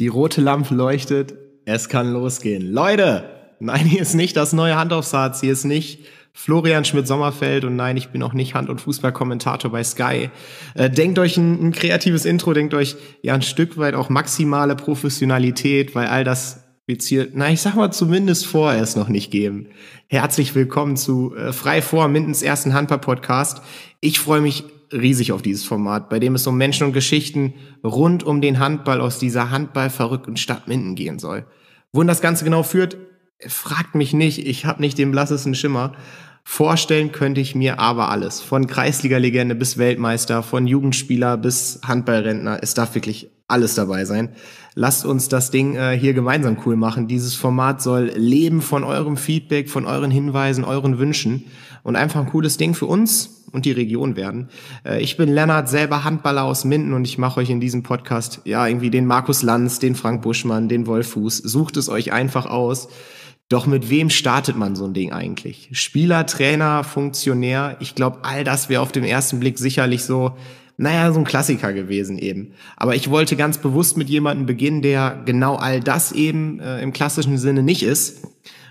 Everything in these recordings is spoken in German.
Die rote Lampe leuchtet. Es kann losgehen. Leute, nein, hier ist nicht das neue Hand aufs Herz. Hier ist nicht Florian Schmidt-Sommerfeld und nein, ich bin auch nicht Hand- und Fußballkommentator bei Sky. Äh, denkt euch ein, ein, kreatives Intro, denkt euch ja ein Stück weit auch maximale Professionalität, weil all das wird's hier, na, ich sag mal zumindest vorerst noch nicht geben. Herzlich willkommen zu äh, Frei vor Mindens ersten Handball-Podcast. Ich freue mich riesig auf dieses Format, bei dem es um Menschen und Geschichten rund um den Handball aus dieser handballverrückten Stadt Minden gehen soll. Wohin das Ganze genau führt, fragt mich nicht, ich habe nicht den blassesten Schimmer. Vorstellen könnte ich mir aber alles. Von Kreisliga-Legende bis Weltmeister, von Jugendspieler bis Handballrentner. Es darf wirklich alles dabei sein. Lasst uns das Ding äh, hier gemeinsam cool machen. Dieses Format soll leben von eurem Feedback, von euren Hinweisen, euren Wünschen und einfach ein cooles Ding für uns und die Region werden. Äh, ich bin Lennart, selber Handballer aus Minden und ich mache euch in diesem Podcast ja irgendwie den Markus Lanz, den Frank Buschmann, den Wolf Fuß. Sucht es euch einfach aus. Doch mit wem startet man so ein Ding eigentlich? Spieler, Trainer, Funktionär? Ich glaube, all das wäre auf den ersten Blick sicherlich so, naja, so ein Klassiker gewesen eben. Aber ich wollte ganz bewusst mit jemandem beginnen, der genau all das eben äh, im klassischen Sinne nicht ist.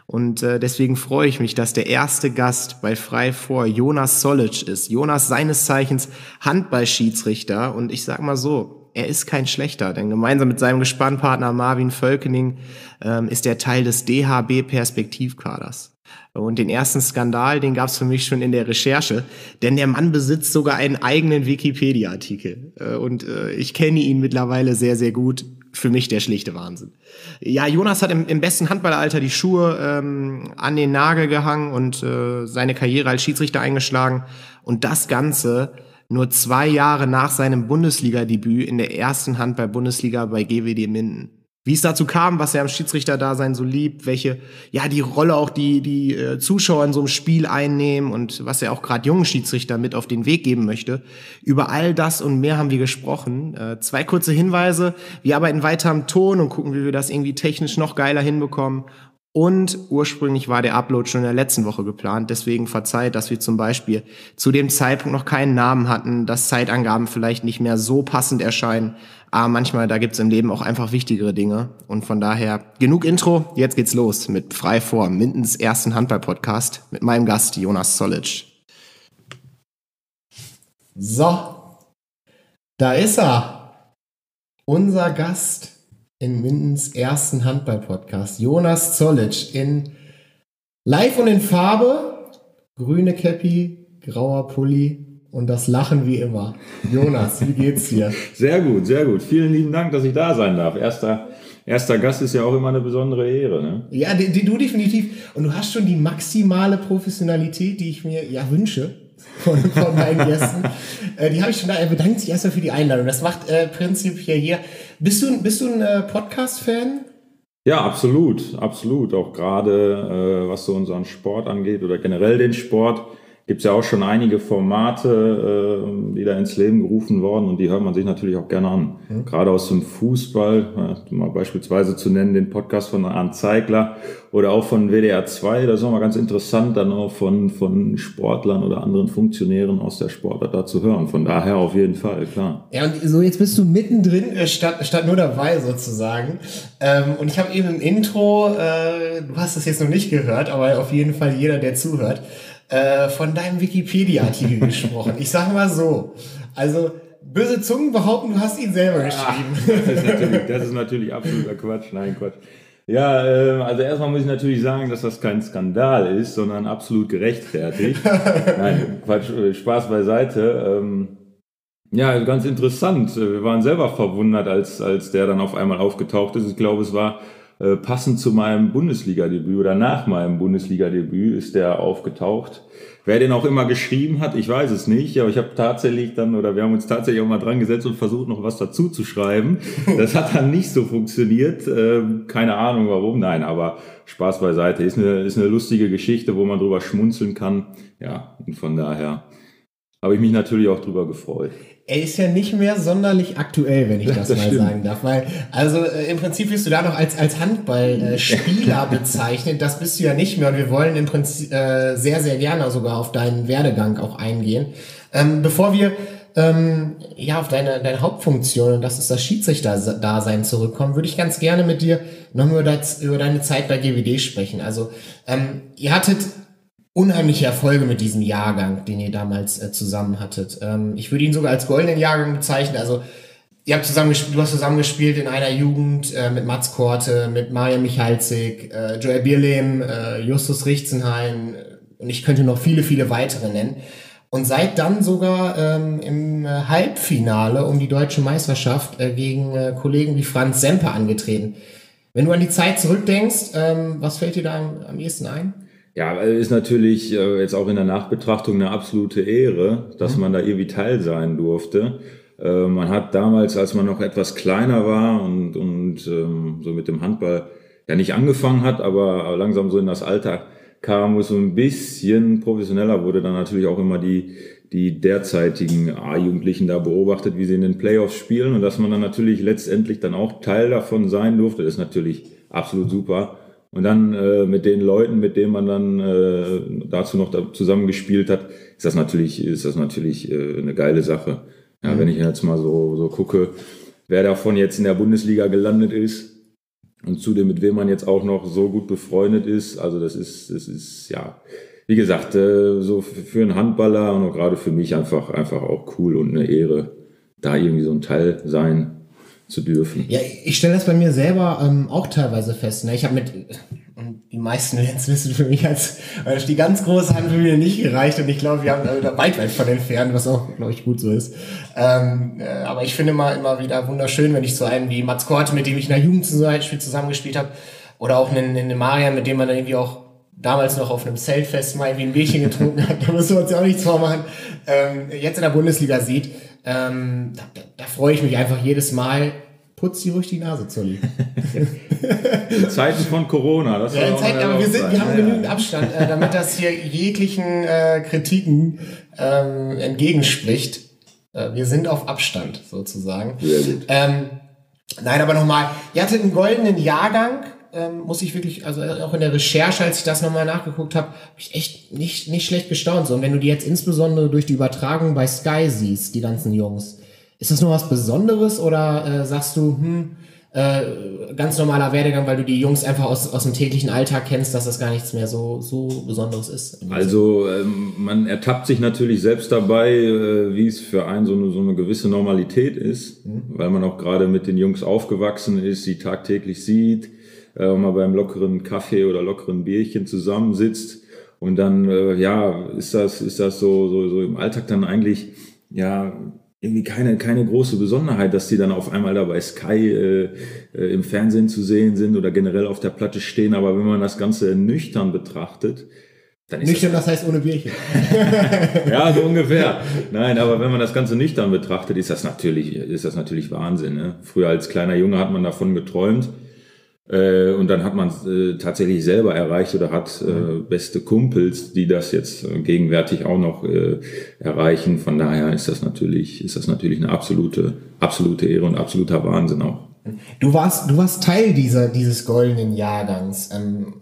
Und äh, deswegen freue ich mich, dass der erste Gast bei Frei vor Jonas Solic ist. Jonas seines Zeichens Handballschiedsrichter. Und ich sag mal so, er ist kein schlechter, denn gemeinsam mit seinem Gespannpartner Marvin Völkening ähm, ist er Teil des DHB Perspektivkaders. Und den ersten Skandal, den gab es für mich schon in der Recherche, denn der Mann besitzt sogar einen eigenen Wikipedia-Artikel. Äh, und äh, ich kenne ihn mittlerweile sehr, sehr gut. Für mich der schlichte Wahnsinn. Ja, Jonas hat im, im besten Handballalter die Schuhe ähm, an den Nagel gehangen und äh, seine Karriere als Schiedsrichter eingeschlagen. Und das Ganze nur zwei Jahre nach seinem Bundesliga-Debüt in der ersten Handball-Bundesliga bei GWD Minden. Wie es dazu kam, was er am Schiedsrichterdasein so liebt, welche, ja, die Rolle auch die, die äh, Zuschauer in so einem Spiel einnehmen und was er auch gerade jungen Schiedsrichter mit auf den Weg geben möchte. Über all das und mehr haben wir gesprochen. Äh, zwei kurze Hinweise. Wir arbeiten weiter am Ton und gucken, wie wir das irgendwie technisch noch geiler hinbekommen. Und ursprünglich war der Upload schon in der letzten Woche geplant. Deswegen verzeiht, dass wir zum Beispiel zu dem Zeitpunkt noch keinen Namen hatten, dass Zeitangaben vielleicht nicht mehr so passend erscheinen. Aber manchmal, da gibt's im Leben auch einfach wichtigere Dinge. Und von daher genug Intro. Jetzt geht's los mit Frei vor, Mindens ersten Handball-Podcast mit meinem Gast Jonas Solic. So, da ist er. Unser Gast in Mindens ersten Handball-Podcast. Jonas Zollic in live und in Farbe, grüne Cappy, grauer Pulli und das Lachen wie immer. Jonas, wie geht's dir? Sehr gut, sehr gut. Vielen lieben Dank, dass ich da sein darf. Erster, erster Gast ist ja auch immer eine besondere Ehre. Ne? Ja, die, die, du definitiv. Und du hast schon die maximale Professionalität, die ich mir ja wünsche von, von meinen Gästen. äh, die habe ich schon da. Er bedankt sich erstmal für die Einladung. Das macht äh, prinzipiell hier. Bist du, bist du ein äh, Podcast-Fan? Ja, absolut, absolut. Auch gerade äh, was so unseren Sport angeht oder generell den Sport gibt es ja auch schon einige Formate, äh, die da ins Leben gerufen worden und die hört man sich natürlich auch gerne an. Mhm. Gerade aus dem Fußball, äh, mal beispielsweise zu nennen, den Podcast von Arndt Zeigler oder auch von WDR 2, das ist auch mal ganz interessant, dann auch von, von Sportlern oder anderen Funktionären aus der Sportart da zu hören. Von daher auf jeden Fall, klar. Ja, und so jetzt bist du mittendrin, äh, statt, statt nur dabei sozusagen. Ähm, und ich habe eben im Intro, äh, du hast es jetzt noch nicht gehört, aber auf jeden Fall jeder, der zuhört, äh, von deinem Wikipedia-Artikel gesprochen. Ich sage mal so, also böse Zungen behaupten, du hast ihn selber geschrieben. Ach, das, ist natürlich, das ist natürlich absoluter Quatsch. Nein, Quatsch. Ja, äh, also erstmal muss ich natürlich sagen, dass das kein Skandal ist, sondern absolut gerechtfertigt. Nein, Quatsch, äh, Spaß beiseite. Ähm, ja, ganz interessant. Wir waren selber verwundert, als, als der dann auf einmal aufgetaucht ist. Ich glaube, es war äh, passend zu meinem Bundesliga-Debüt oder nach meinem Bundesliga-Debüt ist der aufgetaucht. Wer den auch immer geschrieben hat, ich weiß es nicht, aber ich habe tatsächlich dann, oder wir haben uns tatsächlich auch mal dran gesetzt und versucht, noch was dazu zu schreiben. Das hat dann nicht so funktioniert. Ähm, keine Ahnung warum, nein, aber Spaß beiseite. Ist eine, ist eine lustige Geschichte, wo man drüber schmunzeln kann. Ja, und von daher habe ich mich natürlich auch drüber gefreut er ist ja nicht mehr sonderlich aktuell, wenn ich das, das mal stimmt. sagen darf. Weil, also äh, im Prinzip wirst du da noch als, als Handballspieler äh, bezeichnet. Das bist du ja nicht mehr. Und wir wollen im Prinzip äh, sehr, sehr gerne sogar auf deinen Werdegang auch eingehen. Ähm, bevor wir ähm, ja, auf deine, deine Hauptfunktion, und das ist das Schiedsrichter-Dasein zurückkommen, würde ich ganz gerne mit dir nochmal über, über deine Zeit bei GWD sprechen. Also, ähm, ihr hattet unheimliche Erfolge mit diesem Jahrgang, den ihr damals äh, zusammen hattet. Ähm, ich würde ihn sogar als goldenen Jahrgang bezeichnen. Also ihr habt zusammen du hast zusammengespielt in einer Jugend äh, mit Mats Korte, mit Maria Michalzik, äh, Joel Bierlehm, äh, Justus Richzenhain und ich könnte noch viele, viele weitere nennen. Und seid dann sogar ähm, im Halbfinale um die deutsche Meisterschaft äh, gegen äh, Kollegen wie Franz Semper angetreten. Wenn du an die Zeit zurückdenkst, ähm, was fällt dir da am, am ehesten ein? Ja, ist natürlich äh, jetzt auch in der Nachbetrachtung eine absolute Ehre, dass mhm. man da irgendwie Teil sein durfte. Äh, man hat damals, als man noch etwas kleiner war und, und ähm, so mit dem Handball ja nicht angefangen hat, aber langsam so in das Alter kam, wo es so ein bisschen professioneller wurde, dann natürlich auch immer die, die derzeitigen A-Jugendlichen da beobachtet, wie sie in den Playoffs spielen und dass man dann natürlich letztendlich dann auch Teil davon sein durfte, ist natürlich absolut super. Und dann äh, mit den Leuten, mit denen man dann äh, dazu noch da zusammengespielt hat, ist das natürlich, ist das natürlich äh, eine geile Sache. Ja, mhm. Wenn ich jetzt mal so, so gucke, wer davon jetzt in der Bundesliga gelandet ist und zudem mit wem man jetzt auch noch so gut befreundet ist, also das ist, das ist ja, wie gesagt, äh, so für einen Handballer und auch gerade für mich einfach, einfach auch cool und eine Ehre, da irgendwie so ein Teil sein zu dürfen. Ja, ich stelle das bei mir selber ähm, auch teilweise fest. Ne? Ich habe mit, und die meisten jetzt wissen für mich als, als die ganz große Hand für mich nicht gereicht und ich glaube, wir haben da weit, weit von entfernt, was auch, glaube ich, gut so ist. Ähm, äh, aber ich finde immer, immer wieder wunderschön, wenn ich so einen wie Mats Korte, mit dem ich in der Jugend zum Beispiel zusammengespielt habe, oder auch einen, einen Marian, mit dem man dann irgendwie auch damals noch auf einem Zeltfest mal irgendwie ein Bierchen getrunken hat, da müssen wir uns ja auch nichts vormachen, ähm, jetzt in der Bundesliga sieht, ähm, da, da, da freue ich mich einfach jedes Mal, Putz die ruhig die Nase, Zolli. Zeiten von Corona. Das ja, in Zeiten, aber wir, sind, wir haben ja, genügend Abstand, äh, damit das hier jeglichen äh, Kritiken ähm, entgegenspricht. Äh, wir sind auf Abstand sozusagen. Sehr gut. Ähm, nein, aber nochmal, ihr hattet einen goldenen Jahrgang, ähm, muss ich wirklich, also auch in der Recherche, als ich das nochmal nachgeguckt habe, habe ich echt nicht, nicht schlecht gestaunt. So, und wenn du die jetzt insbesondere durch die Übertragung bei Sky siehst, die ganzen Jungs, ist das noch was Besonderes oder äh, sagst du, hm, äh, ganz normaler Werdegang, weil du die Jungs einfach aus, aus dem täglichen Alltag kennst, dass das gar nichts mehr so, so Besonderes ist? Also ähm, man ertappt sich natürlich selbst dabei, äh, wie es für einen so eine, so eine gewisse Normalität ist, mhm. weil man auch gerade mit den Jungs aufgewachsen ist, sie tagtäglich sieht, äh, mal beim lockeren Kaffee oder lockeren Bierchen zusammensitzt und dann, äh, ja, ist das, ist das so, so, so im Alltag dann eigentlich, ja, irgendwie keine, keine große Besonderheit, dass die dann auf einmal da bei Sky äh, äh, im Fernsehen zu sehen sind oder generell auf der Platte stehen. Aber wenn man das Ganze nüchtern betrachtet, dann ist nüchtern, das, das heißt ohne Bierchen. ja, so ungefähr. Nein, aber wenn man das Ganze nüchtern betrachtet, ist das natürlich, ist das natürlich Wahnsinn. Ne? Früher als kleiner Junge hat man davon geträumt. Äh, und dann hat man es äh, tatsächlich selber erreicht oder hat äh, mhm. beste Kumpels, die das jetzt äh, gegenwärtig auch noch äh, erreichen. Von daher ist das natürlich, ist das natürlich eine absolute, absolute Ehre und absoluter Wahnsinn auch. Du warst, du warst Teil dieser, dieses goldenen Jahrgangs. Ähm,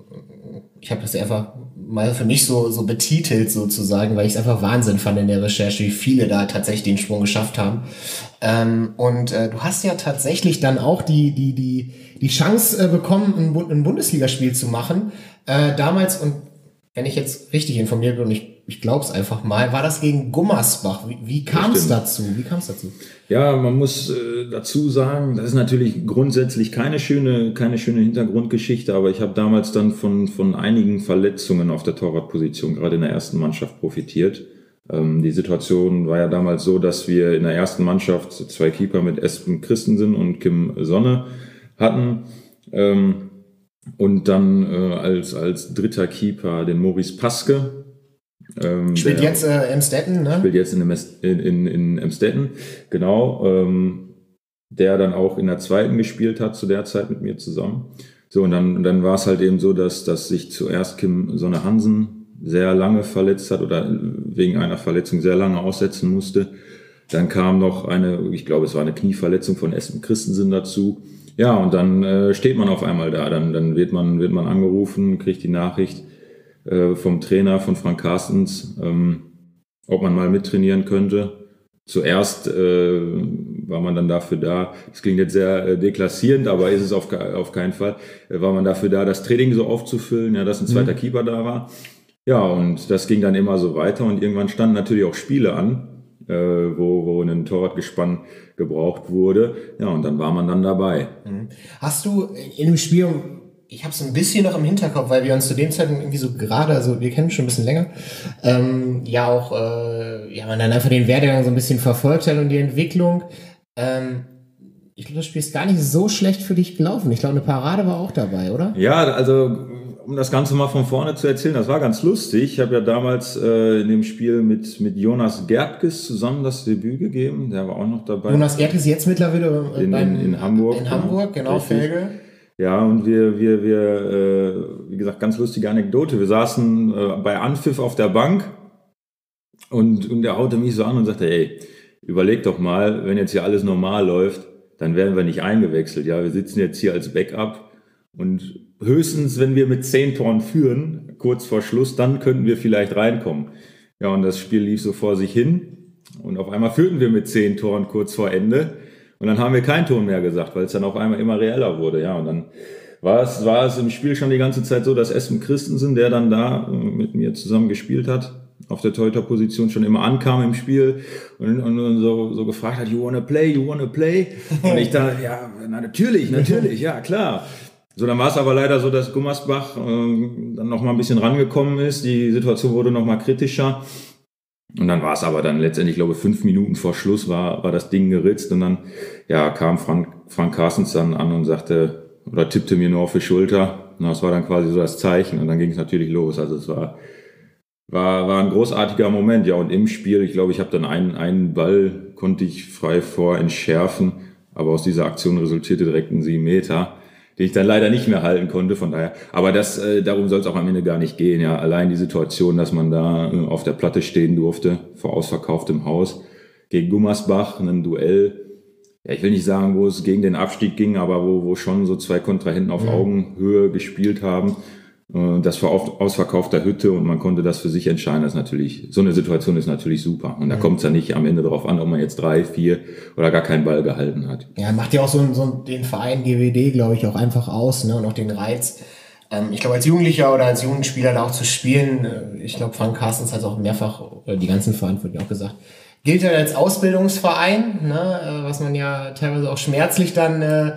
ich habe das einfach mal für mich so, so betitelt sozusagen, weil ich es einfach Wahnsinn fand in der Recherche, wie viele da tatsächlich den Sprung geschafft haben. Ähm, und äh, du hast ja tatsächlich dann auch die, die, die, die Chance äh, bekommen, ein, ein Bundesligaspiel zu machen. Äh, damals, und wenn ich jetzt richtig informiert bin und ich ich glaube es einfach mal, war das gegen Gummersbach. Wie, wie kam es dazu? Wie kam es dazu? Ja, man muss äh, dazu sagen, das ist natürlich grundsätzlich keine schöne, keine schöne Hintergrundgeschichte, aber ich habe damals dann von, von einigen Verletzungen auf der Torwartposition, gerade in der ersten Mannschaft, profitiert. Ähm, die Situation war ja damals so, dass wir in der ersten Mannschaft zwei Keeper mit Espen Christensen und Kim Sonne hatten. Ähm, und dann äh, als, als dritter Keeper den Maurice Paske, ähm, spielt der, jetzt äh, Emstetten, ne? Spielt jetzt in, in, in, in Emstetten, genau. Ähm, der dann auch in der zweiten gespielt hat zu der Zeit mit mir zusammen. So, und dann, und dann war es halt eben so, dass, dass sich zuerst Kim Sonne Hansen sehr lange verletzt hat oder wegen einer Verletzung sehr lange aussetzen musste. Dann kam noch eine, ich glaube, es war eine Knieverletzung von Espen Christensen dazu. Ja, und dann äh, steht man auf einmal da. Dann, dann wird, man, wird man angerufen, kriegt die Nachricht, äh, vom Trainer von Frank Carstens, ähm, ob man mal mittrainieren könnte. zuerst äh, war man dann dafür da, das klingt jetzt sehr äh, deklassierend, aber ist es auf, auf keinen Fall, äh, war man dafür da, das Training so aufzufüllen, ja, dass ein zweiter mhm. Keeper da war. Ja, und das ging dann immer so weiter und irgendwann standen natürlich auch Spiele an, äh, wo, wo ein Torwartgespann gebraucht wurde. Ja, und dann war man dann dabei. Mhm. Hast du in dem Spiel ich habe es ein bisschen noch im Hinterkopf, weil wir uns zu dem Zeitpunkt irgendwie so gerade, also wir kennen schon ein bisschen länger, ähm, ja auch, äh, ja, man dann einfach den Werdegang so ein bisschen verfolgt hat und die Entwicklung. Ähm, ich glaube, das Spiel ist gar nicht so schlecht für dich gelaufen. Ich glaube, eine Parade war auch dabei, oder? Ja, also um das Ganze mal von vorne zu erzählen, das war ganz lustig. Ich habe ja damals äh, in dem Spiel mit, mit Jonas Gertges zusammen das Debüt gegeben. Der war auch noch dabei. Jonas Gertges jetzt mittlerweile in, in, in Hamburg. In Hamburg, genau, genau Felge. Ja, und wir, wir, wir, äh, wie gesagt, ganz lustige Anekdote. Wir saßen äh, bei Anpfiff auf der Bank und, und der haute mich so an und sagte, ey, überleg doch mal, wenn jetzt hier alles normal läuft, dann werden wir nicht eingewechselt. Ja, wir sitzen jetzt hier als Backup und höchstens, wenn wir mit zehn Toren führen, kurz vor Schluss, dann könnten wir vielleicht reinkommen. Ja, und das Spiel lief so vor sich hin und auf einmal führten wir mit zehn Toren kurz vor Ende. Und dann haben wir keinen Ton mehr gesagt, weil es dann auf einmal immer reeller wurde. Ja, und dann war es, war es im Spiel schon die ganze Zeit so, dass Espen Christensen, der dann da äh, mit mir zusammen gespielt hat, auf der Torhüter-Position schon immer ankam im Spiel und, und so, so gefragt hat, you wanna play, you wanna play? Und ich da, ja, na, natürlich, natürlich, ja, klar. So, dann war es aber leider so, dass Gummersbach äh, dann noch mal ein bisschen rangekommen ist. Die Situation wurde noch mal kritischer. Und dann war es aber dann letztendlich, glaube ich, fünf Minuten vor Schluss war, war das Ding geritzt und dann ja, kam Frank, Frank Carstens dann an und sagte oder tippte mir nur auf die Schulter. Und das war dann quasi so das Zeichen und dann ging es natürlich los. Also es war, war, war ein großartiger Moment. Ja, und im Spiel, ich glaube, ich habe dann einen, einen Ball, konnte ich frei vor entschärfen, aber aus dieser Aktion resultierte direkt ein sieben Meter den ich dann leider nicht mehr halten konnte. Von daher, aber das, äh, darum soll es auch am Ende gar nicht gehen. Ja, allein die Situation, dass man da äh, auf der Platte stehen durfte vor ausverkauftem Haus gegen Gummersbach, ein Duell. Ja, ich will nicht sagen, wo es gegen den Abstieg ging, aber wo, wo schon so zwei Kontrahenten auf ja. Augenhöhe gespielt haben. Äh, das war ausverkaufter Hütte und man konnte das für sich entscheiden. Das ist natürlich, so eine Situation ist natürlich super. Und da kommt es ja nicht am Ende darauf an, ob man jetzt drei, vier oder gar keinen Ball gehalten hat. Ja, macht ja auch so, so den Verein GWD, glaube ich, auch einfach aus, ne? Und auch den Reiz. Ähm, ich glaube, als Jugendlicher oder als Jugendspieler da auch zu spielen, äh, ich glaube, Frank Carstens hat auch mehrfach, oder die ganzen Verantwortlichen auch gesagt, gilt ja als Ausbildungsverein, ne? Äh, was man ja teilweise auch schmerzlich dann äh,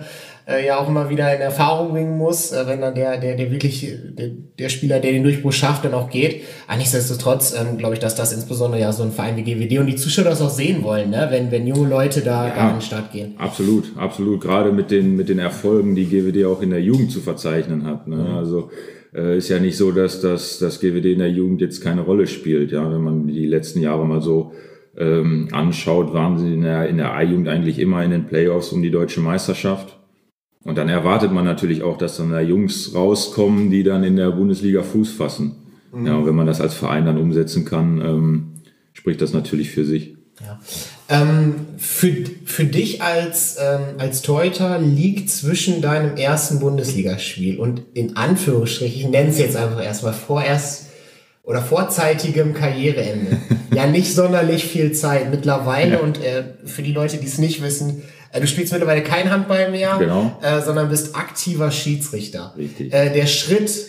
äh, ja auch immer wieder in Erfahrung bringen muss, äh, wenn dann der, der, der wirklich, der, der Spieler, der den Durchbruch schafft, dann auch geht. Aber nichtsdestotrotz ähm, glaube ich, dass das insbesondere ja so ein Verein wie GWD und die Zuschauer das auch sehen wollen, ne? wenn, wenn junge Leute da, ja, an den Start gehen. Absolut, absolut. Gerade mit den, mit den Erfolgen, die GWD auch in der Jugend zu verzeichnen hat. Ne? Mhm. Also äh, ist ja nicht so, dass das, das GWD in der Jugend jetzt keine Rolle spielt. Ja, wenn man die letzten Jahre mal so ähm, anschaut, waren sie in der, in der A-Jugend eigentlich immer in den Playoffs um die deutsche Meisterschaft. Und dann erwartet man natürlich auch, dass dann da Jungs rauskommen, die dann in der Bundesliga Fuß fassen. Mhm. Ja, und wenn man das als Verein dann umsetzen kann, ähm, spricht das natürlich für sich. Ja. Ähm, für, für dich als, ähm, als Torhüter liegt zwischen deinem ersten Bundesligaspiel und in Anführungsstrichen, ich nenne es jetzt einfach erstmal vorerst oder vorzeitigem Karriereende, ja nicht sonderlich viel Zeit mittlerweile. Ja. Und äh, für die Leute, die es nicht wissen, du spielst mittlerweile kein Handball mehr, genau. äh, sondern bist aktiver Schiedsrichter. Richtig. Äh, der Schritt,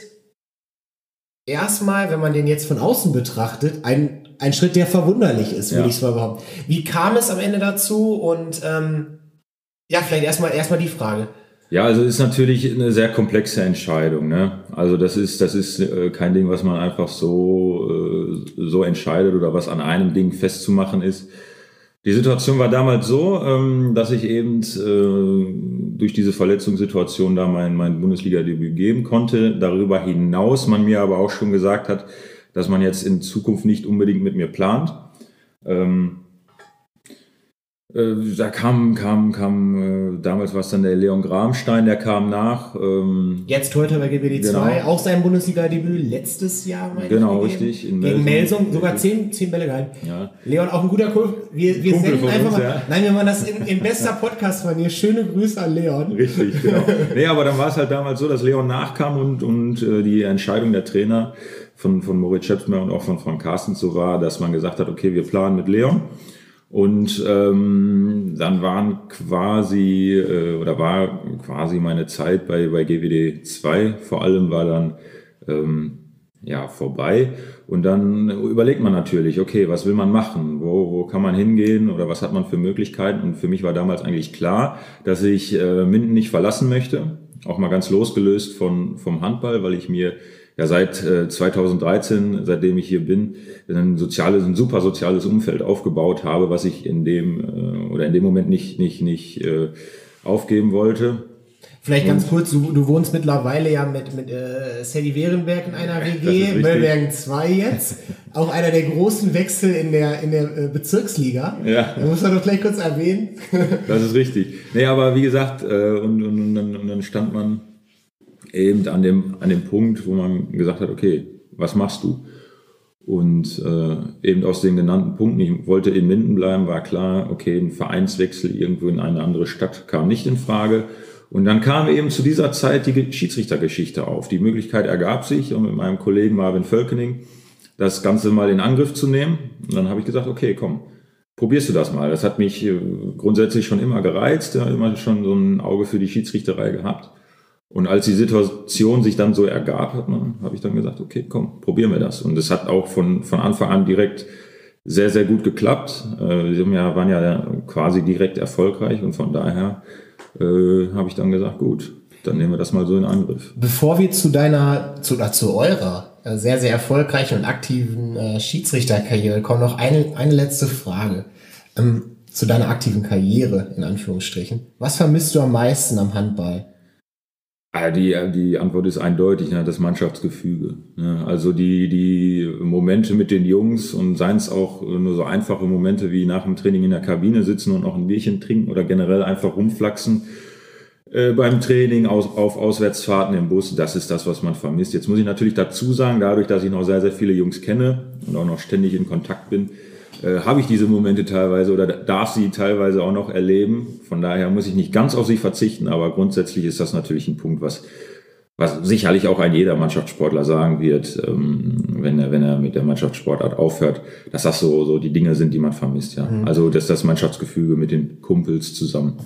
erstmal, wenn man den jetzt von außen betrachtet, ein, ein Schritt, der verwunderlich ist, würde ja. ich es mal behaupten. Wie kam es am Ende dazu? Und ähm, ja, vielleicht erstmal erstmal die Frage. Ja, also ist natürlich eine sehr komplexe Entscheidung. Ne? Also das ist das ist äh, kein Ding, was man einfach so äh, so entscheidet oder was an einem Ding festzumachen ist. Die Situation war damals so, ähm, dass ich eben äh, durch diese Verletzungssituation da mein, mein Bundesliga-Debüt geben konnte. Darüber hinaus man mir aber auch schon gesagt hat, dass man jetzt in Zukunft nicht unbedingt mit mir plant. Ähm, äh, da kam, kam, kam, äh, damals war es dann der Leon Gramstein, der kam nach. Ähm, Jetzt Torhüter bei GWD genau. 2, auch sein Bundesliga-Debüt letztes Jahr. Genau, richtig. In Gegen Melsung, sogar 10, 10 Bälle gehalten. Ja. Leon, auch ein guter Kumpel. Wir, wir Kumpel senden einfach uns, mal, ja. nein, wir machen das in, in bester Podcast-Manier. Schöne Grüße an Leon. Richtig, genau. nee, aber dann war es halt damals so, dass Leon nachkam und, und äh, die Entscheidung der Trainer von, von Moritz Schepsmer und auch von Frank Carstens so war, dass man gesagt hat, okay, wir planen mit Leon. Und ähm, dann waren quasi, äh, oder war quasi meine Zeit bei, bei GWD 2 vor allem war dann ähm, ja, vorbei. Und dann überlegt man natürlich, okay, was will man machen? Wo, wo kann man hingehen oder was hat man für Möglichkeiten? Und für mich war damals eigentlich klar, dass ich äh, Minden nicht verlassen möchte. Auch mal ganz losgelöst von, vom Handball, weil ich mir ja seit äh, 2013, seitdem ich hier bin, ein soziales, ein super soziales Umfeld aufgebaut habe, was ich in dem äh, oder in dem Moment nicht, nicht, nicht äh, aufgeben wollte. Vielleicht ganz kurz, du, du wohnst mittlerweile ja mit, mit äh, Sadie Wehrenberg in einer WG, Möllbergen 2 jetzt. Auch einer der großen Wechsel in der, in der äh, Bezirksliga. Ja. Da muss man doch gleich kurz erwähnen. das ist richtig. Nee, aber wie gesagt, äh, und, und, und, dann, und dann stand man eben an dem, an dem Punkt, wo man gesagt hat, okay, was machst du? Und äh, eben aus den genannten Punkten, ich wollte in Minden bleiben, war klar, okay, ein Vereinswechsel irgendwo in eine andere Stadt kam nicht in Frage. Und dann kam eben zu dieser Zeit die Schiedsrichtergeschichte auf. Die Möglichkeit ergab sich, um mit meinem Kollegen Marvin Völkening das Ganze mal in Angriff zu nehmen. Und dann habe ich gesagt, okay, komm, probierst du das mal. Das hat mich äh, grundsätzlich schon immer gereizt, ja, immer schon so ein Auge für die Schiedsrichterei gehabt. Und als die Situation sich dann so ergab hat, habe ich dann gesagt, okay, komm, probieren wir das. Und es hat auch von, von Anfang an direkt sehr, sehr gut geklappt. Äh, sie waren ja quasi direkt erfolgreich und von daher äh, habe ich dann gesagt, gut, dann nehmen wir das mal so in Angriff. Bevor wir zu deiner, zu, zu eurer äh, sehr, sehr erfolgreichen und aktiven äh, Schiedsrichterkarriere kommen, noch eine, eine letzte Frage. Ähm, zu deiner aktiven Karriere, in Anführungsstrichen. Was vermisst du am meisten am Handball? Ah, die, die Antwort ist eindeutig, ne, das Mannschaftsgefüge. Ne. Also die, die Momente mit den Jungs und seien es auch nur so einfache Momente wie nach dem Training in der Kabine sitzen und noch ein Bierchen trinken oder generell einfach rumflaxen äh, beim Training, aus, auf Auswärtsfahrten im Bus, das ist das, was man vermisst. Jetzt muss ich natürlich dazu sagen, dadurch, dass ich noch sehr, sehr viele Jungs kenne und auch noch ständig in Kontakt bin, äh, habe ich diese Momente teilweise oder darf sie teilweise auch noch erleben. Von daher muss ich nicht ganz auf sie verzichten, aber grundsätzlich ist das natürlich ein Punkt, was, was sicherlich auch ein jeder Mannschaftssportler sagen wird, ähm, wenn, er, wenn er mit der Mannschaftssportart aufhört, dass das so, so die Dinge sind, die man vermisst. Ja. Mhm. Also dass das Mannschaftsgefüge mit den Kumpels zusammen.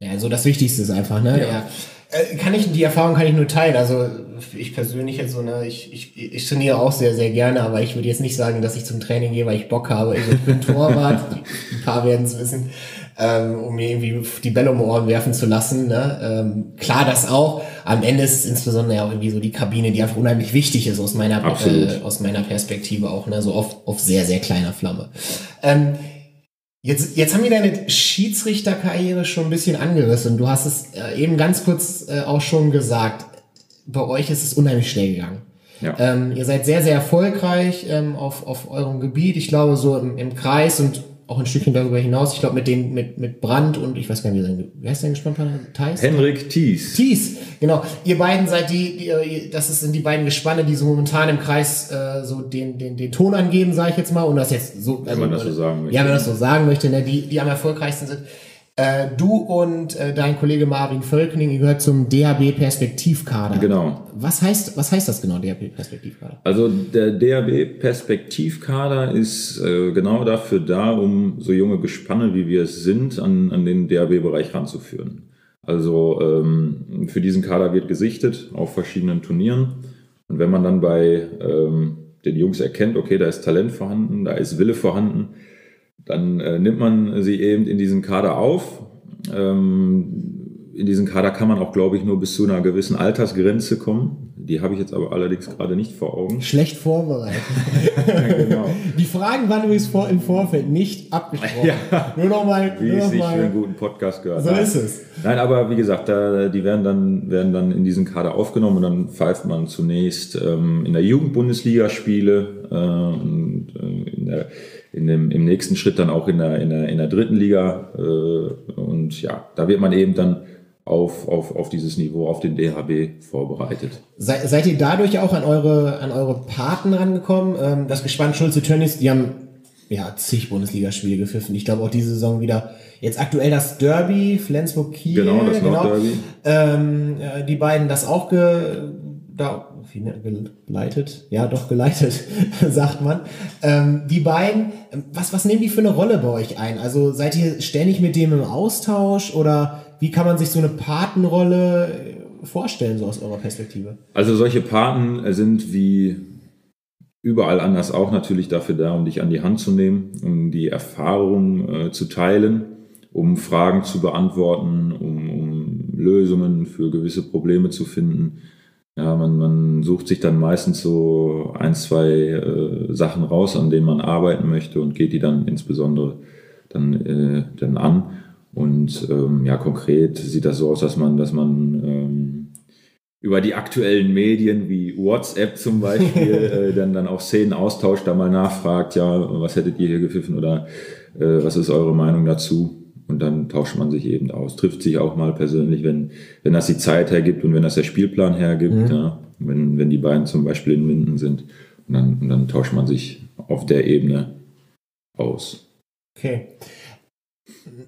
Ja, also das Wichtigste ist einfach, ne? Ja. ja. Äh, kann ich, die Erfahrung kann ich nur teilen. Also ich persönlich jetzt so, ne, ich, ich, ich trainiere auch sehr, sehr gerne, aber ich würde jetzt nicht sagen, dass ich zum Training gehe, weil ich Bock habe. Also ich bin Torwart, ein paar werden es wissen, ähm, um mir irgendwie die Bälle um Ohren werfen zu lassen. Ne? Ähm, klar, das auch. Am Ende ist es insbesondere auch irgendwie so die Kabine, die einfach unheimlich wichtig ist aus meiner, äh, aus meiner Perspektive auch, ne? so auf, auf sehr, sehr kleiner Flamme. Ähm, Jetzt, jetzt haben wir deine Schiedsrichterkarriere schon ein bisschen angerissen. Du hast es äh, eben ganz kurz äh, auch schon gesagt. Bei euch ist es unheimlich schnell gegangen. Ja. Ähm, ihr seid sehr, sehr erfolgreich ähm, auf, auf eurem Gebiet. Ich glaube, so im, im Kreis und auch ein Stückchen darüber hinaus. Ich glaube, mit den, mit, mit Brand und ich weiß gar nicht, wie, sein, wie heißt dein Gespannpartner? Thais? Henrik Thies. Thies, genau. Ihr beiden seid die, die, das sind die beiden Gespanne, die so momentan im Kreis äh, so den, den, den Ton angeben, sage ich jetzt mal. Und das jetzt so. Also, wenn man das so sagen möchte. Ja, wenn man das so sagen möchte, ne, die, die am erfolgreichsten sind. Äh, du und äh, dein Kollege Marvin Völkening, ihr gehört zum DHB Perspektivkader. Genau. Was heißt, was heißt das genau, DHB Perspektivkader? Also der DHB Perspektivkader ist äh, genau dafür da, um so junge Gespanne, wie wir es sind, an, an den DHB-Bereich ranzuführen. Also ähm, für diesen Kader wird gesichtet auf verschiedenen Turnieren. Und wenn man dann bei ähm, den Jungs erkennt, okay, da ist Talent vorhanden, da ist Wille vorhanden, dann äh, nimmt man sie eben in diesen Kader auf. Ähm, in diesen Kader kann man auch, glaube ich, nur bis zu einer gewissen Altersgrenze kommen. Die habe ich jetzt aber allerdings gerade nicht vor Augen. Schlecht vorbereitet. genau. Die Fragen waren übrigens vor, im Vorfeld nicht abgesprochen. Ja. Nur nochmal. Wie es sich für einen guten Podcast gehört. So ist es. Nein, aber wie gesagt, da, die werden dann, werden dann in diesen Kader aufgenommen und dann pfeift man zunächst ähm, in der Jugendbundesliga Spiele äh, und äh, in der in dem, im nächsten Schritt dann auch in der, in der, in der dritten Liga. Äh, und ja, da wird man eben dann auf, auf, auf dieses Niveau, auf den DHB vorbereitet. Se, seid ihr dadurch auch an eure, an eure Paten rangekommen? Ähm, das Gespann Schulze Tönnies, die haben ja zig Bundesligaspiele gepfiffen. Ich glaube auch diese Saison wieder. Jetzt aktuell das Derby, Flensburg Kiel. Genau, das genau. Derby. Ähm, äh, die beiden das auch ge da, geleitet, ja doch geleitet, sagt man. Ähm, die beiden, ähm, was, was nehmen die für eine Rolle bei euch ein? Also seid ihr ständig mit dem im Austausch oder wie kann man sich so eine Patenrolle äh, vorstellen, so aus eurer Perspektive? Also solche Paten sind wie überall anders auch natürlich dafür da, um dich an die Hand zu nehmen, um die Erfahrung äh, zu teilen, um Fragen zu beantworten, um, um Lösungen für gewisse Probleme zu finden. Ja, man, man sucht sich dann meistens so ein, zwei äh, Sachen raus, an denen man arbeiten möchte und geht die dann insbesondere dann, äh, dann an. Und ähm, ja, konkret sieht das so aus, dass man, dass man ähm, über die aktuellen Medien wie WhatsApp zum Beispiel äh, dann, dann auch Szenen austauscht, da mal nachfragt, ja, was hättet ihr hier gepfiffen oder äh, was ist eure Meinung dazu? Und dann tauscht man sich eben aus, trifft sich auch mal persönlich, wenn, wenn das die Zeit hergibt und wenn das der Spielplan hergibt, mhm. ja, wenn, wenn die beiden zum Beispiel in Minden sind. Und dann, und dann tauscht man sich auf der Ebene aus. Okay.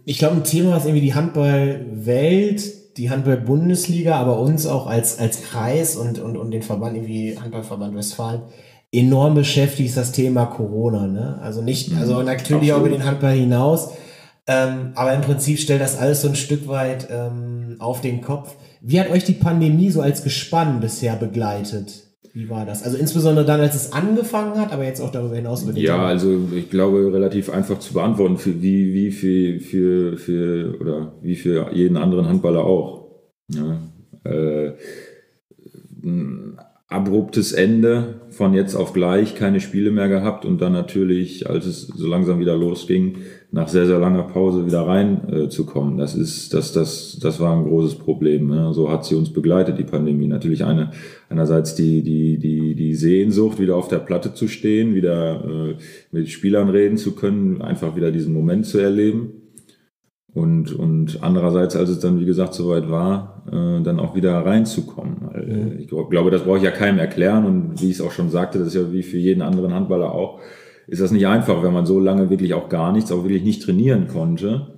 Ich glaube, ein Thema, was irgendwie die Handballwelt die Handball-Bundesliga, aber uns auch als, als Kreis und, und, und den Verband, wie Handballverband Westfalen, enorm beschäftigt, ist das Thema Corona. Ne? Also nicht, mhm. also natürlich auch über den Handball hinaus, ähm, aber im Prinzip stellt das alles so ein Stück weit ähm, auf den Kopf. Wie hat euch die Pandemie so als Gespann bisher begleitet? Wie war das? Also insbesondere dann, als es angefangen hat, aber jetzt auch darüber hinaus. Ja, also ich glaube, relativ einfach zu beantworten, für wie, wie für, für, für, oder wie für jeden anderen Handballer auch. Ja, äh, ein abruptes Ende von jetzt auf gleich, keine Spiele mehr gehabt und dann natürlich, als es so langsam wieder losging, nach sehr, sehr langer Pause wieder reinzukommen. Äh, das ist, das, das, das war ein großes Problem. Ne? So hat sie uns begleitet, die Pandemie. Natürlich eine, einerseits die, die, die, die Sehnsucht, wieder auf der Platte zu stehen, wieder äh, mit Spielern reden zu können, einfach wieder diesen Moment zu erleben. Und, und andererseits, als es dann, wie gesagt, soweit war, äh, dann auch wieder reinzukommen. Äh, ich glaube, das brauche ich ja keinem erklären. Und wie ich es auch schon sagte, das ist ja wie für jeden anderen Handballer auch ist das nicht einfach, wenn man so lange wirklich auch gar nichts, auch wirklich nicht trainieren konnte.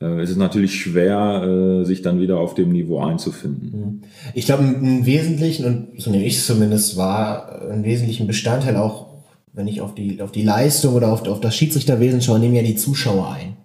Äh, es ist natürlich schwer, äh, sich dann wieder auf dem Niveau einzufinden. Mhm. Ich glaube, ein wesentlichen, und so nehme ich es zumindest wahr, ein wesentlichen Bestandteil auch, wenn ich auf die, auf die Leistung oder auf, auf das Schiedsrichterwesen schaue, nehmen ja die Zuschauer ein.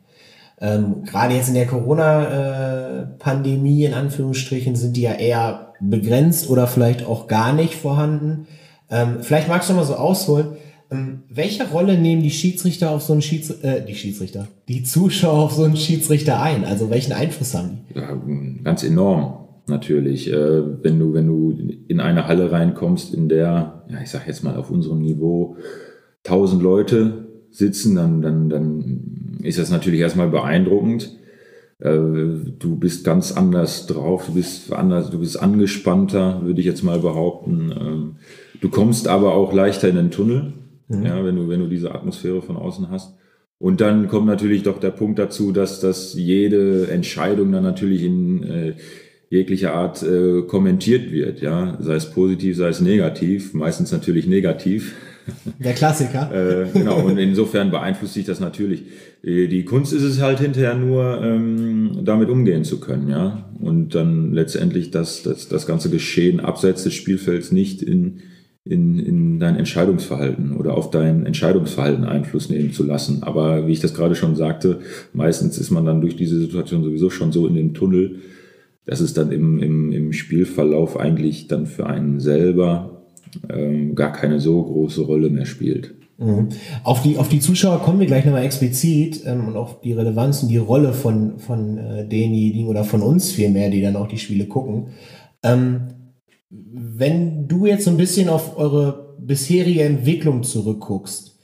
Ähm, gerade jetzt in der Corona-Pandemie, in Anführungsstrichen, sind die ja eher begrenzt oder vielleicht auch gar nicht vorhanden. Ähm, vielleicht magst du mal so ausholen, ähm, welche Rolle nehmen die Schiedsrichter auf so einen Schiedsrichter, äh, die Schiedsrichter, die Zuschauer auf so einen Schiedsrichter ein? Also welchen Einfluss haben die? Ja, ganz enorm natürlich. Äh, wenn du, wenn du in eine Halle reinkommst, in der, ja, ich sag jetzt mal auf unserem Niveau, tausend Leute sitzen, dann, dann, dann ist das natürlich erstmal beeindruckend. Äh, du bist ganz anders drauf, du bist anders, du bist angespannter, würde ich jetzt mal behaupten. Ähm, du kommst aber auch leichter in den Tunnel Mhm. Ja, wenn du, wenn du diese Atmosphäre von außen hast. Und dann kommt natürlich doch der Punkt dazu, dass, dass jede Entscheidung dann natürlich in äh, jeglicher Art äh, kommentiert wird, ja, sei es positiv, sei es negativ, meistens natürlich negativ. Der Klassiker. äh, genau, und insofern beeinflusst sich das natürlich. Äh, die Kunst ist es halt hinterher nur, ähm, damit umgehen zu können, ja, und dann letztendlich das, das, das ganze Geschehen abseits des Spielfelds nicht in in, in dein Entscheidungsverhalten oder auf dein Entscheidungsverhalten Einfluss nehmen zu lassen. Aber wie ich das gerade schon sagte, meistens ist man dann durch diese Situation sowieso schon so in dem Tunnel, dass es dann im, im, im Spielverlauf eigentlich dann für einen selber ähm, gar keine so große Rolle mehr spielt. Mhm. Auf, die, auf die Zuschauer kommen wir gleich nochmal explizit ähm, und auf die Relevanz und die Rolle von, von äh, denjenigen oder von uns vielmehr, die dann auch die Spiele gucken. Ähm, wenn du jetzt so ein bisschen auf eure bisherige Entwicklung zurückguckst,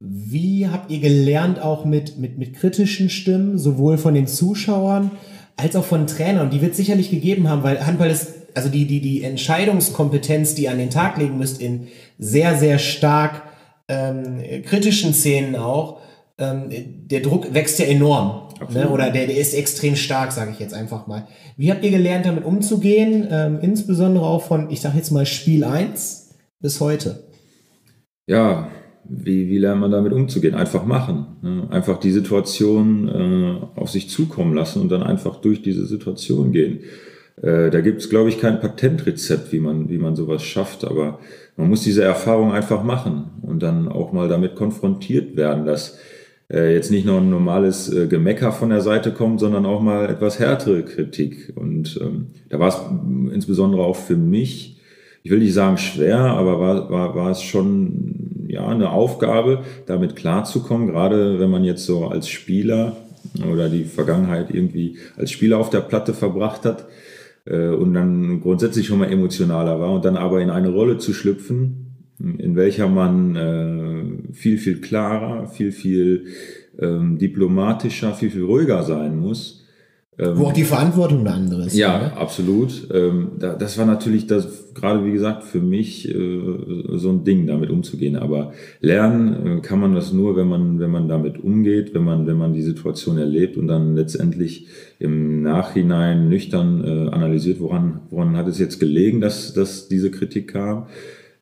wie habt ihr gelernt, auch mit, mit, mit kritischen Stimmen, sowohl von den Zuschauern als auch von Trainern? Die wird sicherlich gegeben haben, weil Handball ist, also die, die, die Entscheidungskompetenz, die ihr an den Tag legen müsst, in sehr, sehr stark ähm, kritischen Szenen auch, ähm, der Druck wächst ja enorm. Ne? Oder der, der ist extrem stark, sage ich jetzt einfach mal. Wie habt ihr gelernt, damit umzugehen? Ähm, insbesondere auch von, ich sage jetzt mal, Spiel 1 bis heute. Ja, wie, wie lernt man damit umzugehen? Einfach machen. Ne? Einfach die Situation äh, auf sich zukommen lassen und dann einfach durch diese Situation gehen. Äh, da gibt es, glaube ich, kein Patentrezept, wie man, wie man sowas schafft, aber man muss diese Erfahrung einfach machen und dann auch mal damit konfrontiert werden, dass jetzt nicht nur ein normales äh, Gemecker von der Seite kommt, sondern auch mal etwas härtere Kritik. Und ähm, da war es insbesondere auch für mich, ich will nicht sagen schwer, aber war, war, war es schon ja, eine Aufgabe, damit klarzukommen, gerade wenn man jetzt so als Spieler oder die Vergangenheit irgendwie als Spieler auf der Platte verbracht hat äh, und dann grundsätzlich schon mal emotionaler war und dann aber in eine Rolle zu schlüpfen, in welcher man äh, viel, viel klarer, viel, viel ähm, diplomatischer, viel, viel ruhiger sein muss. Ähm, Wo auch die Verantwortung eine andere ist. Ja, oder? absolut. Ähm, da, das war natürlich das, gerade wie gesagt, für mich äh, so ein Ding, damit umzugehen. Aber lernen äh, kann man das nur, wenn man, wenn man damit umgeht, wenn man, wenn man die Situation erlebt und dann letztendlich im Nachhinein nüchtern äh, analysiert, woran, woran hat es jetzt gelegen, dass, dass diese Kritik kam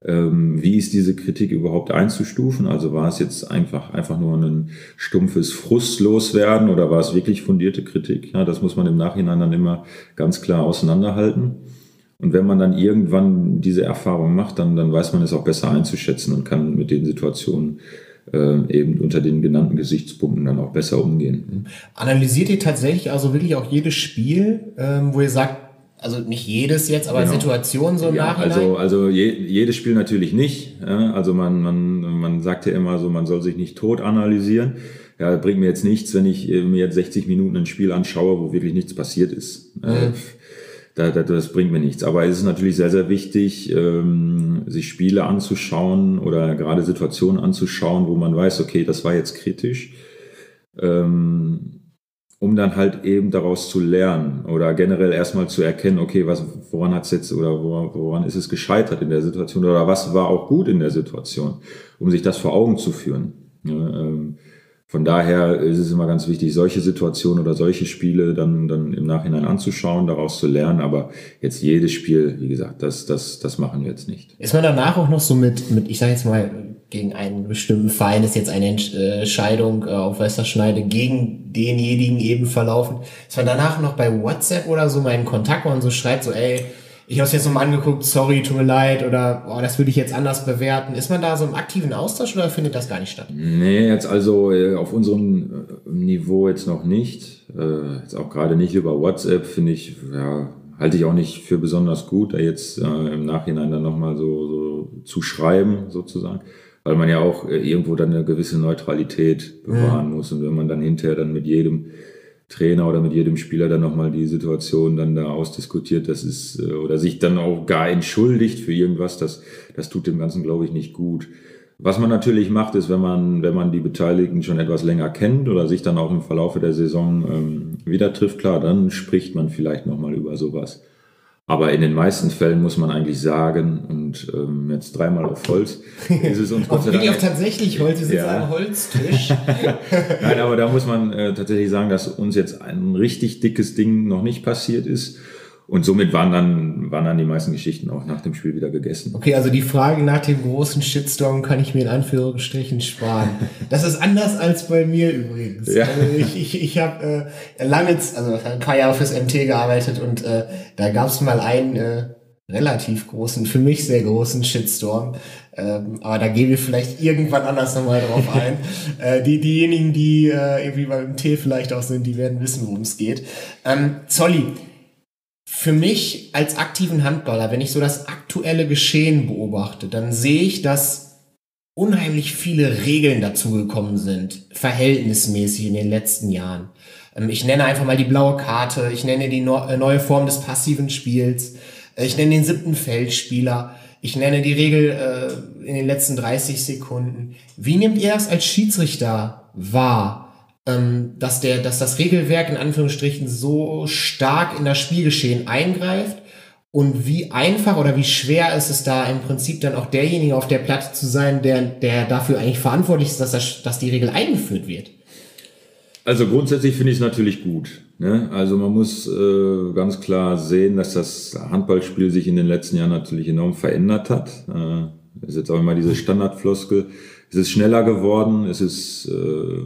wie ist diese Kritik überhaupt einzustufen? Also war es jetzt einfach, einfach nur ein stumpfes Frustloswerden oder war es wirklich fundierte Kritik? Ja, das muss man im Nachhinein dann immer ganz klar auseinanderhalten. Und wenn man dann irgendwann diese Erfahrung macht, dann, dann weiß man es auch besser einzuschätzen und kann mit den Situationen äh, eben unter den genannten Gesichtspunkten dann auch besser umgehen. Analysiert ihr tatsächlich also wirklich auch jedes Spiel, ähm, wo ihr sagt, also nicht jedes jetzt, aber genau. Situationen so im ja, Nachhinein? Also, also je, jedes Spiel natürlich nicht. Also man, man, man sagt ja immer so, man soll sich nicht tot analysieren. Ja, bringt mir jetzt nichts, wenn ich mir jetzt 60 Minuten ein Spiel anschaue, wo wirklich nichts passiert ist. Mhm. Da, da, das bringt mir nichts. Aber es ist natürlich sehr, sehr wichtig, ähm, sich Spiele anzuschauen oder gerade Situationen anzuschauen, wo man weiß, okay, das war jetzt kritisch. Ähm, um dann halt eben daraus zu lernen oder generell erstmal zu erkennen, okay, was, woran hat es jetzt oder woran, ist es gescheitert in der Situation oder was war auch gut in der Situation, um sich das vor Augen zu führen. Ja, ähm, von daher ist es immer ganz wichtig, solche Situationen oder solche Spiele dann, dann im Nachhinein anzuschauen, daraus zu lernen. Aber jetzt jedes Spiel, wie gesagt, das, das, das machen wir jetzt nicht. Ist man danach auch noch so mit, mit ich sage jetzt mal, gegen einen bestimmten Verein ist jetzt eine Entscheidung äh, auf Westerschneide gegen denjenigen eben verlaufen. Ist man danach noch bei WhatsApp oder so mal in Kontakt und so schreibt, so, ey, ich habe es jetzt nochmal angeguckt, sorry, tut mir leid oder oh, das würde ich jetzt anders bewerten. Ist man da so im aktiven Austausch oder findet das gar nicht statt? Nee, jetzt also äh, auf unserem äh, Niveau jetzt noch nicht. Äh, jetzt auch gerade nicht über WhatsApp, finde ich, ja, halte ich auch nicht für besonders gut, da jetzt äh, im Nachhinein dann nochmal so, so zu schreiben, sozusagen weil man ja auch äh, irgendwo dann eine gewisse Neutralität bewahren mhm. muss. Und wenn man dann hinterher dann mit jedem Trainer oder mit jedem Spieler dann nochmal die Situation dann da ausdiskutiert, das ist, äh, oder sich dann auch gar entschuldigt für irgendwas, das, das tut dem Ganzen, glaube ich, nicht gut. Was man natürlich macht, ist, wenn man, wenn man die Beteiligten schon etwas länger kennt oder sich dann auch im Verlaufe der Saison ähm, wieder trifft, klar, dann spricht man vielleicht nochmal über sowas. Aber in den meisten Fällen muss man eigentlich sagen, und ähm, jetzt dreimal auf Holz, ist es uns Gott sei Dank. tatsächlich Holz, ist ja. ein Holztisch. Nein, aber da muss man äh, tatsächlich sagen, dass uns jetzt ein richtig dickes Ding noch nicht passiert ist. Und somit waren dann, waren dann die meisten Geschichten auch nach dem Spiel wieder gegessen. Okay, also die Frage nach dem großen Shitstorm kann ich mir in Anführungsstrichen sparen. Das ist anders als bei mir übrigens. Ja. Also ich ich, ich habe äh, lange, also ein paar Jahre fürs MT gearbeitet und äh, da gab es mal einen äh, relativ großen, für mich sehr großen Shitstorm. Ähm, aber da gehen wir vielleicht irgendwann anders nochmal drauf ein. äh, die, diejenigen, die äh, irgendwie beim MT vielleicht auch sind, die werden wissen, worum es geht. Ähm, Zolli, für mich als aktiven Handballer, wenn ich so das aktuelle Geschehen beobachte, dann sehe ich, dass unheimlich viele Regeln dazugekommen sind, verhältnismäßig in den letzten Jahren. Ähm, ich nenne einfach mal die blaue Karte, ich nenne die äh, neue Form des passiven Spiels, äh, ich nenne den siebten Feldspieler, ich nenne die Regel äh, in den letzten 30 Sekunden. Wie nehmt ihr das als Schiedsrichter wahr? Ähm, dass, der, dass das Regelwerk in Anführungsstrichen so stark in das Spielgeschehen eingreift und wie einfach oder wie schwer ist es da im Prinzip dann auch derjenige auf der Platte zu sein, der, der dafür eigentlich verantwortlich ist, dass, das, dass die Regel eingeführt wird? Also grundsätzlich finde ich es natürlich gut. Ne? Also man muss äh, ganz klar sehen, dass das Handballspiel sich in den letzten Jahren natürlich enorm verändert hat. Äh, ist jetzt auch immer diese Standardfloskel. Es ist schneller geworden, es ist äh,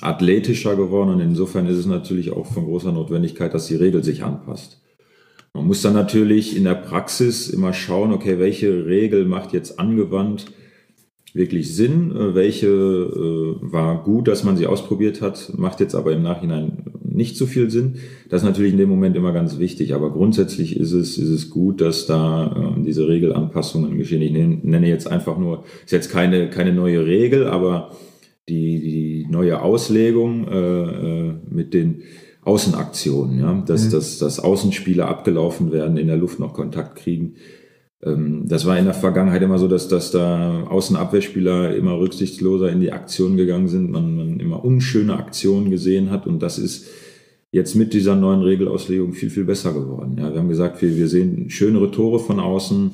athletischer geworden und insofern ist es natürlich auch von großer Notwendigkeit, dass die Regel sich anpasst. Man muss dann natürlich in der Praxis immer schauen, okay, welche Regel macht jetzt angewandt wirklich Sinn, äh, welche äh, war gut, dass man sie ausprobiert hat, macht jetzt aber im Nachhinein nicht so viel Sinn. Das ist natürlich in dem Moment immer ganz wichtig, aber grundsätzlich ist es, ist es gut, dass da äh, diese Regelanpassungen geschehen. Ich nenne jetzt einfach nur, ist jetzt keine, keine neue Regel, aber die, die neue Auslegung äh, mit den Außenaktionen, ja, dass, mhm. dass, dass Außenspieler abgelaufen werden, in der Luft noch Kontakt kriegen ähm, das war in der Vergangenheit immer so, dass, dass da Außenabwehrspieler immer rücksichtsloser in die Aktion gegangen sind, man, man immer unschöne Aktionen gesehen hat und das ist jetzt mit dieser neuen Regelauslegung viel, viel besser geworden. Ja, wir haben gesagt, wir, wir sehen schönere Tore von außen,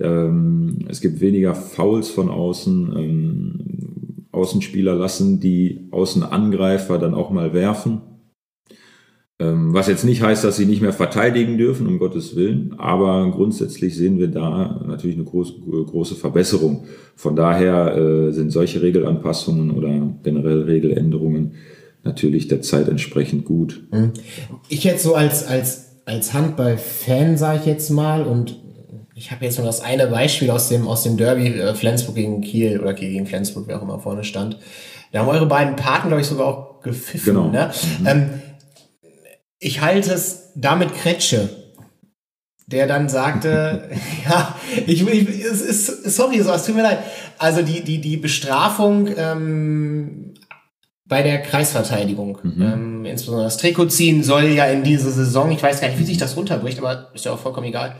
ähm, es gibt weniger Fouls von außen, ähm, Außenspieler lassen die Außenangreifer dann auch mal werfen. Ähm, was jetzt nicht heißt, dass sie nicht mehr verteidigen dürfen, um Gottes Willen, aber grundsätzlich sehen wir da natürlich eine große, große Verbesserung. Von daher äh, sind solche Regelanpassungen oder generell Regeländerungen natürlich der Zeit entsprechend gut. Mhm. Ich jetzt so als, als, als Handball-Fan, sage ich jetzt mal, und ich habe jetzt nur das eine Beispiel aus dem, aus dem Derby äh, Flensburg gegen Kiel oder gegen Flensburg, wer auch immer vorne stand. Da haben eure beiden Paten, glaube ich, sogar auch gepfiffen. Genau. Ne? Mhm. Ähm, ich halte es damit Kretsche, der dann sagte, ja, ich, ich es ist, sorry, so, es tut mir leid. Also die, die, die Bestrafung ähm, bei der Kreisverteidigung, mhm. ähm, insbesondere das Trikot ziehen, soll ja in dieser Saison, ich weiß gar nicht, wie sich das runterbricht, aber ist ja auch vollkommen egal,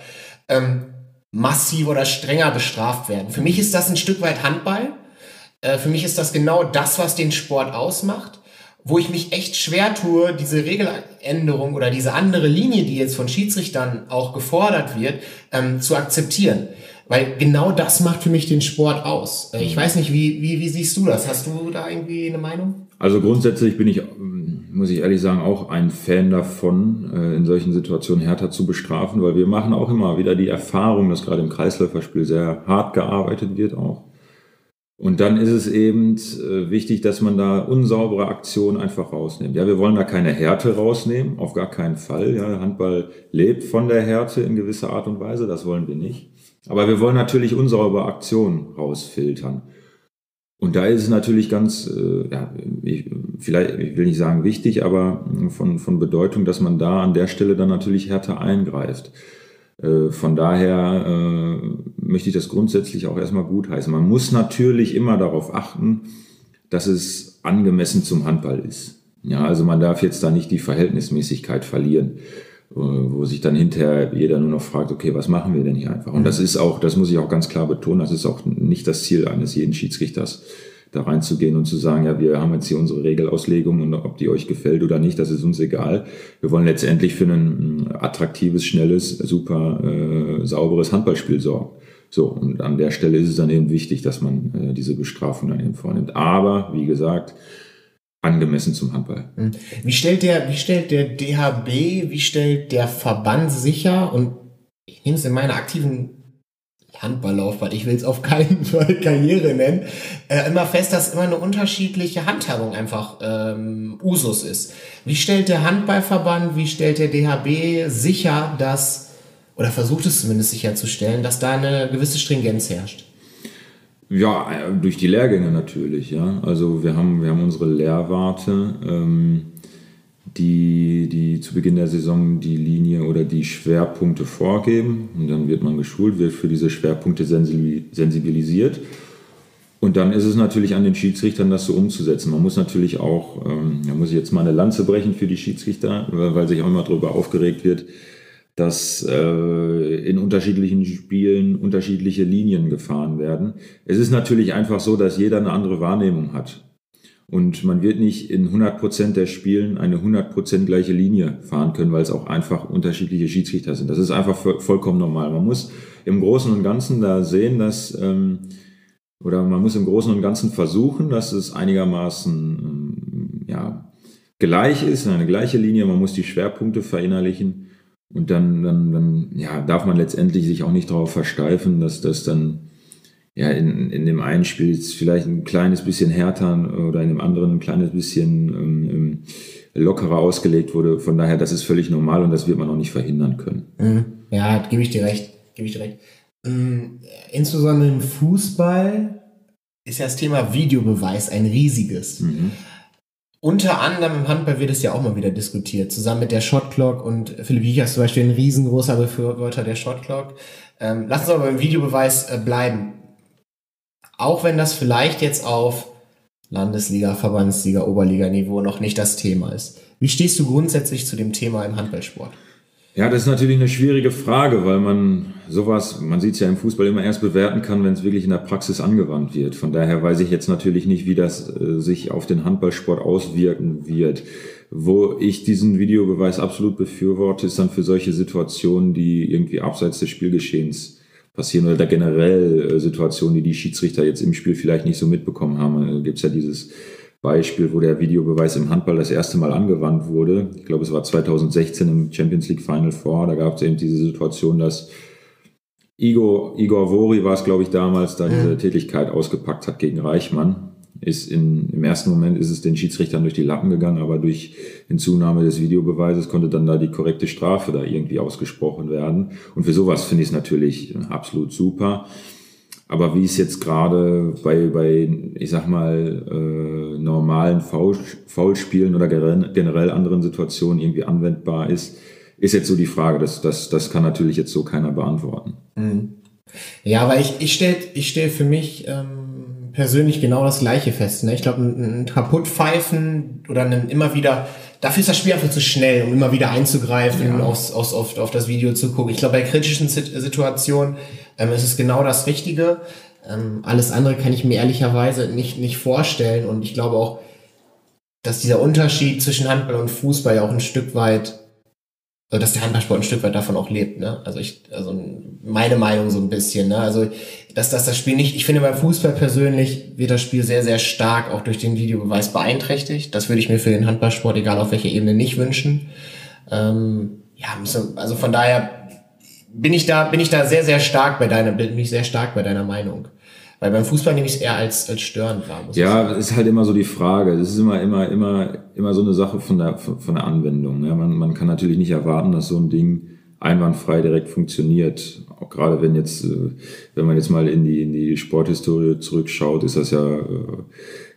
ähm, massiv oder strenger bestraft werden. Für mich ist das ein Stück weit Handball. Äh, für mich ist das genau das, was den Sport ausmacht wo ich mich echt schwer tue, diese Regeländerung oder diese andere Linie, die jetzt von Schiedsrichtern auch gefordert wird, ähm, zu akzeptieren. Weil genau das macht für mich den Sport aus. Äh, ich weiß nicht, wie, wie, wie siehst du das? Hast du da irgendwie eine Meinung? Also grundsätzlich bin ich, ähm, muss ich ehrlich sagen, auch ein Fan davon, äh, in solchen Situationen härter zu bestrafen, weil wir machen auch immer wieder die Erfahrung, dass gerade im Kreisläuferspiel sehr hart gearbeitet wird auch. Und dann ist es eben äh, wichtig, dass man da unsaubere Aktionen einfach rausnimmt. Ja, wir wollen da keine Härte rausnehmen, auf gar keinen Fall. Ja, Handball lebt von der Härte in gewisser Art und Weise, das wollen wir nicht. Aber wir wollen natürlich unsaubere Aktionen rausfiltern. Und da ist es natürlich ganz, äh, ja, ich, vielleicht, ich will nicht sagen wichtig, aber von, von Bedeutung, dass man da an der Stelle dann natürlich härter eingreift. Äh, von daher äh, möchte ich das grundsätzlich auch erstmal gutheißen. Man muss natürlich immer darauf achten, dass es angemessen zum Handball ist. Ja, also man darf jetzt da nicht die Verhältnismäßigkeit verlieren, äh, wo sich dann hinterher jeder nur noch fragt, okay, was machen wir denn hier einfach? Und das mhm. ist auch, das muss ich auch ganz klar betonen, das ist auch nicht das Ziel eines jeden Schiedsrichters da reinzugehen und zu sagen, ja, wir haben jetzt hier unsere Regelauslegung und ob die euch gefällt oder nicht, das ist uns egal. Wir wollen letztendlich für ein attraktives, schnelles, super äh, sauberes Handballspiel sorgen. So, und an der Stelle ist es dann eben wichtig, dass man äh, diese Bestrafung dann eben vornimmt. Aber, wie gesagt, angemessen zum Handball. Hm. Wie stellt der, wie stellt der DHB, wie stellt der Verband sicher und ich nehme es in meiner aktiven Handballlaufbahn, ich will es auf keinen Fall Karriere nennen, äh, immer fest, dass immer eine unterschiedliche Handhabung einfach ähm, Usus ist. Wie stellt der Handballverband, wie stellt der DHB sicher, dass, oder versucht es zumindest sicherzustellen, dass da eine gewisse Stringenz herrscht? Ja, äh, durch die Lehrgänge natürlich, ja. Also wir haben, wir haben unsere Lehrwarte. Ähm die, die zu Beginn der Saison die Linie oder die Schwerpunkte vorgeben. Und dann wird man geschult, wird für diese Schwerpunkte sensibilisiert. Und dann ist es natürlich an den Schiedsrichtern, das so umzusetzen. Man muss natürlich auch, ähm, da muss ich jetzt mal eine Lanze brechen für die Schiedsrichter, weil sich auch immer darüber aufgeregt wird, dass äh, in unterschiedlichen Spielen unterschiedliche Linien gefahren werden. Es ist natürlich einfach so, dass jeder eine andere Wahrnehmung hat. Und man wird nicht in 100% der Spielen eine 100% gleiche Linie fahren können, weil es auch einfach unterschiedliche Schiedsrichter sind. Das ist einfach vollkommen normal. Man muss im Großen und Ganzen da sehen, dass, ähm, oder man muss im Großen und Ganzen versuchen, dass es einigermaßen ähm, ja, gleich ist, eine gleiche Linie. Man muss die Schwerpunkte verinnerlichen. Und dann, dann, dann ja, darf man letztendlich sich auch nicht darauf versteifen, dass das dann ja, in, in dem einen Spiel ist vielleicht ein kleines bisschen härter oder in dem anderen ein kleines bisschen ähm, ähm lockerer ausgelegt wurde. Von daher, das ist völlig normal und das wird man auch nicht verhindern können. Mhm. Ja, gebe ich dir recht. Gebe ich dir recht. Mhm. Insbesondere im Fußball ist ja das Thema Videobeweis ein riesiges. Mhm. Unter anderem im Handball wird es ja auch mal wieder diskutiert, zusammen mit der Shotclock und Philipp Wiechers zum Beispiel ein riesengroßer Befürworter der Shotclock. Ähm, lass uns aber beim Videobeweis äh, bleiben. Auch wenn das vielleicht jetzt auf Landesliga, Verbandsliga, Oberliga-Niveau noch nicht das Thema ist. Wie stehst du grundsätzlich zu dem Thema im Handballsport? Ja, das ist natürlich eine schwierige Frage, weil man sowas, man sieht es ja im Fußball immer erst bewerten kann, wenn es wirklich in der Praxis angewandt wird. Von daher weiß ich jetzt natürlich nicht, wie das äh, sich auf den Handballsport auswirken wird. Wo ich diesen Videobeweis absolut befürworte, ist dann für solche Situationen, die irgendwie abseits des Spielgeschehens passieren oder generell äh, Situationen, die die Schiedsrichter jetzt im Spiel vielleicht nicht so mitbekommen haben. Da gibt es ja dieses Beispiel, wo der Videobeweis im Handball das erste Mal angewandt wurde. Ich glaube, es war 2016 im Champions League Final Four. Da gab es eben diese Situation, dass Igor, Igor Vori war es, glaube ich, damals, da diese Tätigkeit ausgepackt hat gegen Reichmann. Ist in, Im ersten Moment ist es den Schiedsrichtern durch die Lappen gegangen, aber durch Hinzunahme des Videobeweises konnte dann da die korrekte Strafe da irgendwie ausgesprochen werden. Und für sowas finde ich es natürlich absolut super. Aber wie es jetzt gerade bei, bei, ich sag mal, äh, normalen Foul, Foulspielen oder generell anderen Situationen irgendwie anwendbar ist, ist jetzt so die Frage. Das, das, das kann natürlich jetzt so keiner beantworten. Mhm. Ja, aber ich, ich stelle ich stell für mich ähm, persönlich genau das Gleiche fest. Ne? Ich glaube, ein, ein Kaputtpfeifen oder ein immer wieder dafür ist das Spiel einfach zu schnell, um immer wieder einzugreifen, ja. aufs, aufs, auf, auf das Video zu gucken. Ich glaube, bei kritischen Situationen ähm, ist es genau das Richtige. Ähm, alles andere kann ich mir ehrlicherweise nicht, nicht vorstellen. Und ich glaube auch, dass dieser Unterschied zwischen Handball und Fußball ja auch ein Stück weit dass der Handballsport ein Stück weit davon auch lebt, ne? Also ich, also meine Meinung so ein bisschen, ne? Also dass, dass das Spiel nicht, ich finde beim Fußball persönlich wird das Spiel sehr, sehr stark auch durch den Videobeweis beeinträchtigt. Das würde ich mir für den Handballsport, egal auf welcher Ebene, nicht wünschen. Ähm, ja, also von daher bin ich da, bin ich da sehr, sehr stark bei deiner, bin ich sehr stark bei deiner Meinung. Weil beim Fußball nehme ich es eher als, als störend wahr. ja, ist halt immer so die Frage. Das ist immer, immer, immer, immer so eine Sache von der, von der Anwendung. Ja, man, man kann natürlich nicht erwarten, dass so ein Ding einwandfrei direkt funktioniert. Auch gerade wenn jetzt, äh, wenn man jetzt mal in die, in die Sporthistorie zurückschaut, ist das ja äh,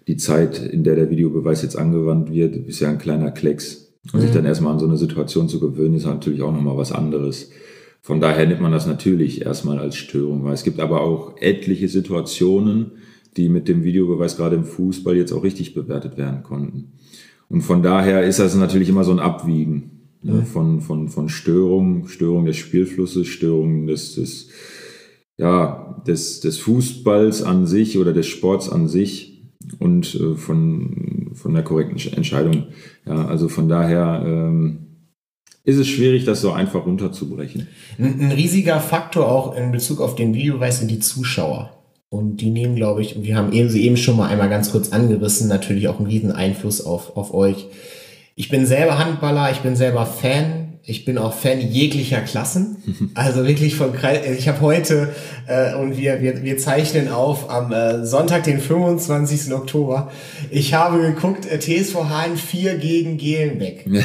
die Zeit, in der der Videobeweis jetzt angewandt wird, ist ja ein kleiner Klecks. Und mhm. sich dann erstmal an so eine Situation zu gewöhnen, ist natürlich auch nochmal was anderes. Von daher nimmt man das natürlich erstmal als Störung wahr. Es gibt aber auch etliche Situationen, die mit dem Videobeweis gerade im Fußball jetzt auch richtig bewertet werden konnten. Und von daher ist das natürlich immer so ein Abwiegen ne, von, von, von Störung, Störung des Spielflusses, Störung des, des, ja, des, des Fußballs an sich oder des Sports an sich und äh, von, von der korrekten Entscheidung. Ja, also von daher ähm, ist es schwierig, das so einfach runterzubrechen. Ein, ein riesiger Faktor auch in Bezug auf den Videobeweis sind die Zuschauer. Und die nehmen, glaube ich, und wir haben eben, sie eben schon mal einmal ganz kurz angerissen, natürlich auch einen riesen Einfluss auf, auf euch. Ich bin selber Handballer, ich bin selber Fan ich bin auch Fan jeglicher Klassen. Also wirklich vom Kreis. Ich habe heute äh, und wir, wir, wir zeichnen auf am äh, Sonntag, den 25. Oktober. Ich habe geguckt, äh, TSV Hahn 4 gegen Gelenbeck.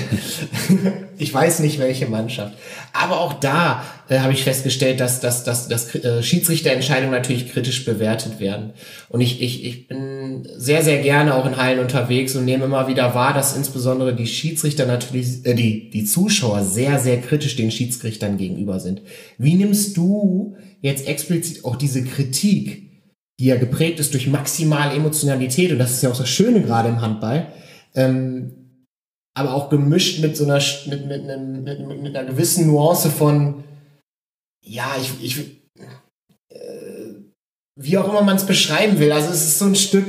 ich weiß nicht welche Mannschaft. Aber auch da äh, habe ich festgestellt, dass, dass, dass, dass äh, Schiedsrichterentscheidungen natürlich kritisch bewertet werden. Und ich, ich, ich bin sehr, sehr gerne auch in Hallen unterwegs und nehme immer wieder wahr, dass insbesondere die Schiedsrichter natürlich, äh, die, die Zuschauer sehr, sehr kritisch den Schiedsrichtern gegenüber sind. Wie nimmst du jetzt explizit auch diese Kritik, die ja geprägt ist durch maximale Emotionalität, und das ist ja auch das Schöne gerade im Handball, ähm, aber auch gemischt mit so einer, mit, mit, einem, mit, mit einer gewissen Nuance von, ja, ich, ich äh, wie auch immer man es beschreiben will. Also es ist so ein Stück,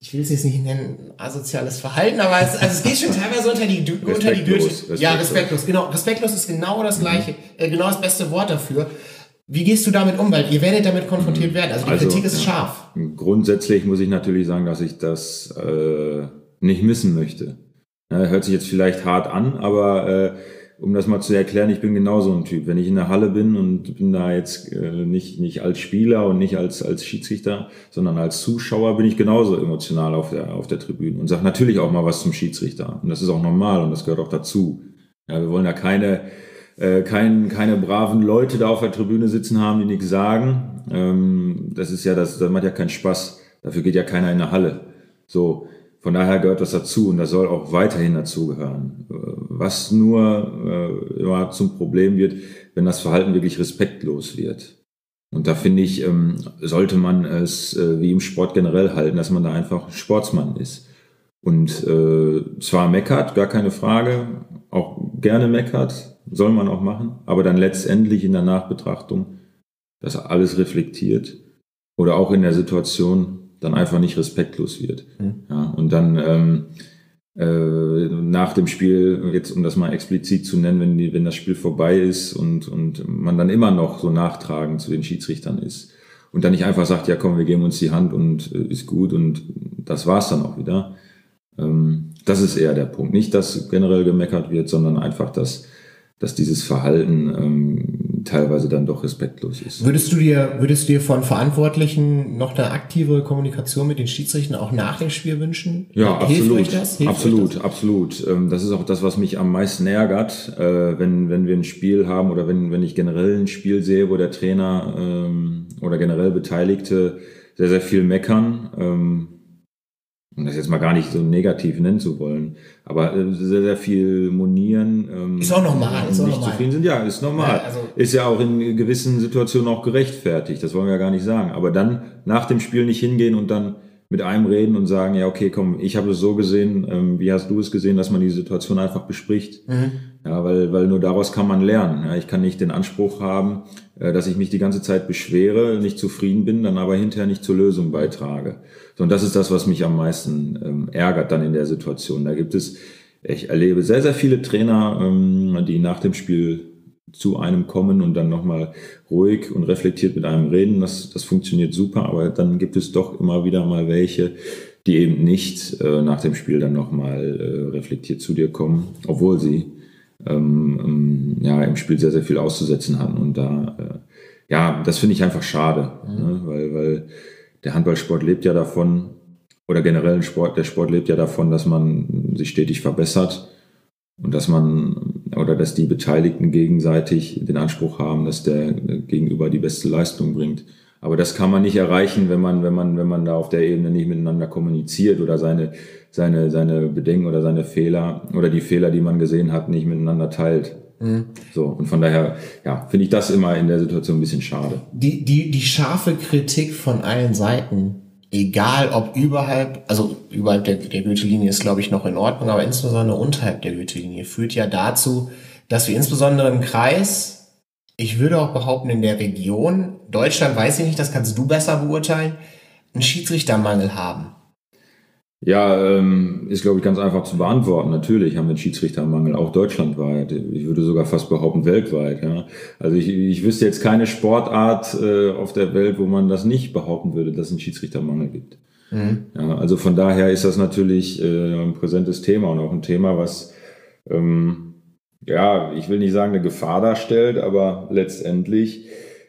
ich will es jetzt nicht nennen, asoziales Verhalten, aber es, also es geht schon teilweise unter die, unter die Gürtel. Ja, respektlos, genau. Respektlos ist genau das gleiche, mhm. äh, genau das beste Wort dafür. Wie gehst du damit um? Weil ihr werdet damit konfrontiert mhm. werden. Also die also, Kritik ist ja, scharf. Grundsätzlich muss ich natürlich sagen, dass ich das äh, nicht missen möchte. Ja, hört sich jetzt vielleicht hart an, aber äh, um das mal zu erklären, ich bin genauso ein Typ. Wenn ich in der Halle bin und bin da jetzt äh, nicht, nicht als Spieler und nicht als, als Schiedsrichter, sondern als Zuschauer, bin ich genauso emotional auf der, auf der Tribüne und sage natürlich auch mal was zum Schiedsrichter. Und das ist auch normal und das gehört auch dazu. Ja, wir wollen da keine, äh, kein, keine braven Leute da auf der Tribüne sitzen haben, die nichts sagen. Ähm, das ist ja, das, das macht ja keinen Spaß. Dafür geht ja keiner in der Halle. So. Von daher gehört das dazu und das soll auch weiterhin dazugehören. Was nur äh, immer zum Problem wird, wenn das Verhalten wirklich respektlos wird. Und da finde ich, ähm, sollte man es äh, wie im Sport generell halten, dass man da einfach Sportsmann ist. Und äh, zwar meckert, gar keine Frage, auch gerne meckert, soll man auch machen, aber dann letztendlich in der Nachbetrachtung das alles reflektiert oder auch in der Situation dann einfach nicht respektlos wird. Mhm. Ja, und dann ähm, äh, nach dem Spiel, jetzt um das mal explizit zu nennen, wenn, die, wenn das Spiel vorbei ist und, und man dann immer noch so nachtragend zu den Schiedsrichtern ist und dann nicht einfach sagt, ja komm, wir geben uns die Hand und äh, ist gut und das war's dann auch wieder. Ähm, das ist eher der Punkt. Nicht, dass generell gemeckert wird, sondern einfach, dass, dass dieses Verhalten ähm, teilweise dann doch respektlos ist. Würdest du dir, würdest du dir von Verantwortlichen noch eine aktive Kommunikation mit den Schiedsrichtern auch nach dem Spiel wünschen? Ja, Hilft absolut. Euch das? Hilft absolut, das? absolut. Ähm, das ist auch das, was mich am meisten ärgert, äh, wenn, wenn wir ein Spiel haben oder wenn, wenn ich generell ein Spiel sehe, wo der Trainer ähm, oder generell Beteiligte sehr, sehr viel meckern ähm, um das jetzt mal gar nicht so negativ nennen zu wollen, aber äh, sehr, sehr viel monieren. Ähm, ist auch normal, ist auch nicht normal. zufrieden sind, ja, ist normal. Ja, also ist ja auch in gewissen Situationen auch gerechtfertigt, das wollen wir ja gar nicht sagen. Aber dann nach dem Spiel nicht hingehen und dann mit einem reden und sagen, ja, okay, komm, ich habe es so gesehen, ähm, wie hast du es gesehen, dass man die Situation einfach bespricht. Mhm. Ja, weil, weil nur daraus kann man lernen. Ja, ich kann nicht den Anspruch haben, äh, dass ich mich die ganze Zeit beschwere, nicht zufrieden bin, dann aber hinterher nicht zur Lösung beitrage. So, und das ist das, was mich am meisten ähm, ärgert dann in der Situation. Da gibt es, ich erlebe sehr, sehr viele Trainer, ähm, die nach dem Spiel zu einem kommen und dann nochmal ruhig und reflektiert mit einem reden. Das, das funktioniert super, aber dann gibt es doch immer wieder mal welche, die eben nicht äh, nach dem Spiel dann nochmal äh, reflektiert zu dir kommen, obwohl sie ähm, ähm, ja, im Spiel sehr, sehr viel auszusetzen hatten. Und da, äh, ja, das finde ich einfach schade, mhm. ne? weil, weil der Handballsport lebt ja davon, oder generell Sport, der Sport lebt ja davon, dass man sich stetig verbessert und dass man oder dass die Beteiligten gegenseitig den Anspruch haben, dass der Gegenüber die beste Leistung bringt. Aber das kann man nicht erreichen, wenn man, wenn man, wenn man da auf der Ebene nicht miteinander kommuniziert oder seine, seine, seine Bedenken oder seine Fehler oder die Fehler, die man gesehen hat, nicht miteinander teilt. Mhm. So, und von daher, ja, finde ich das immer in der Situation ein bisschen schade. Die, die, die scharfe Kritik von allen Seiten, egal ob überhalb, also überhalb der, der Gürtellinie ist, glaube ich, noch in Ordnung, aber insbesondere unterhalb der Gürtellinie führt ja dazu, dass wir insbesondere im Kreis, ich würde auch behaupten, in der Region, Deutschland weiß ich nicht, das kannst du besser beurteilen, einen Schiedsrichtermangel haben. Ja, ähm, ist, glaube ich, ganz einfach zu beantworten. Natürlich haben wir einen Schiedsrichtermangel, auch deutschlandweit. Ich würde sogar fast behaupten, weltweit. Ja. Also ich, ich wüsste jetzt keine Sportart äh, auf der Welt, wo man das nicht behaupten würde, dass es einen Schiedsrichtermangel gibt. Mhm. Ja, also von daher ist das natürlich äh, ein präsentes Thema und auch ein Thema, was, ähm, ja, ich will nicht sagen, eine Gefahr darstellt, aber letztendlich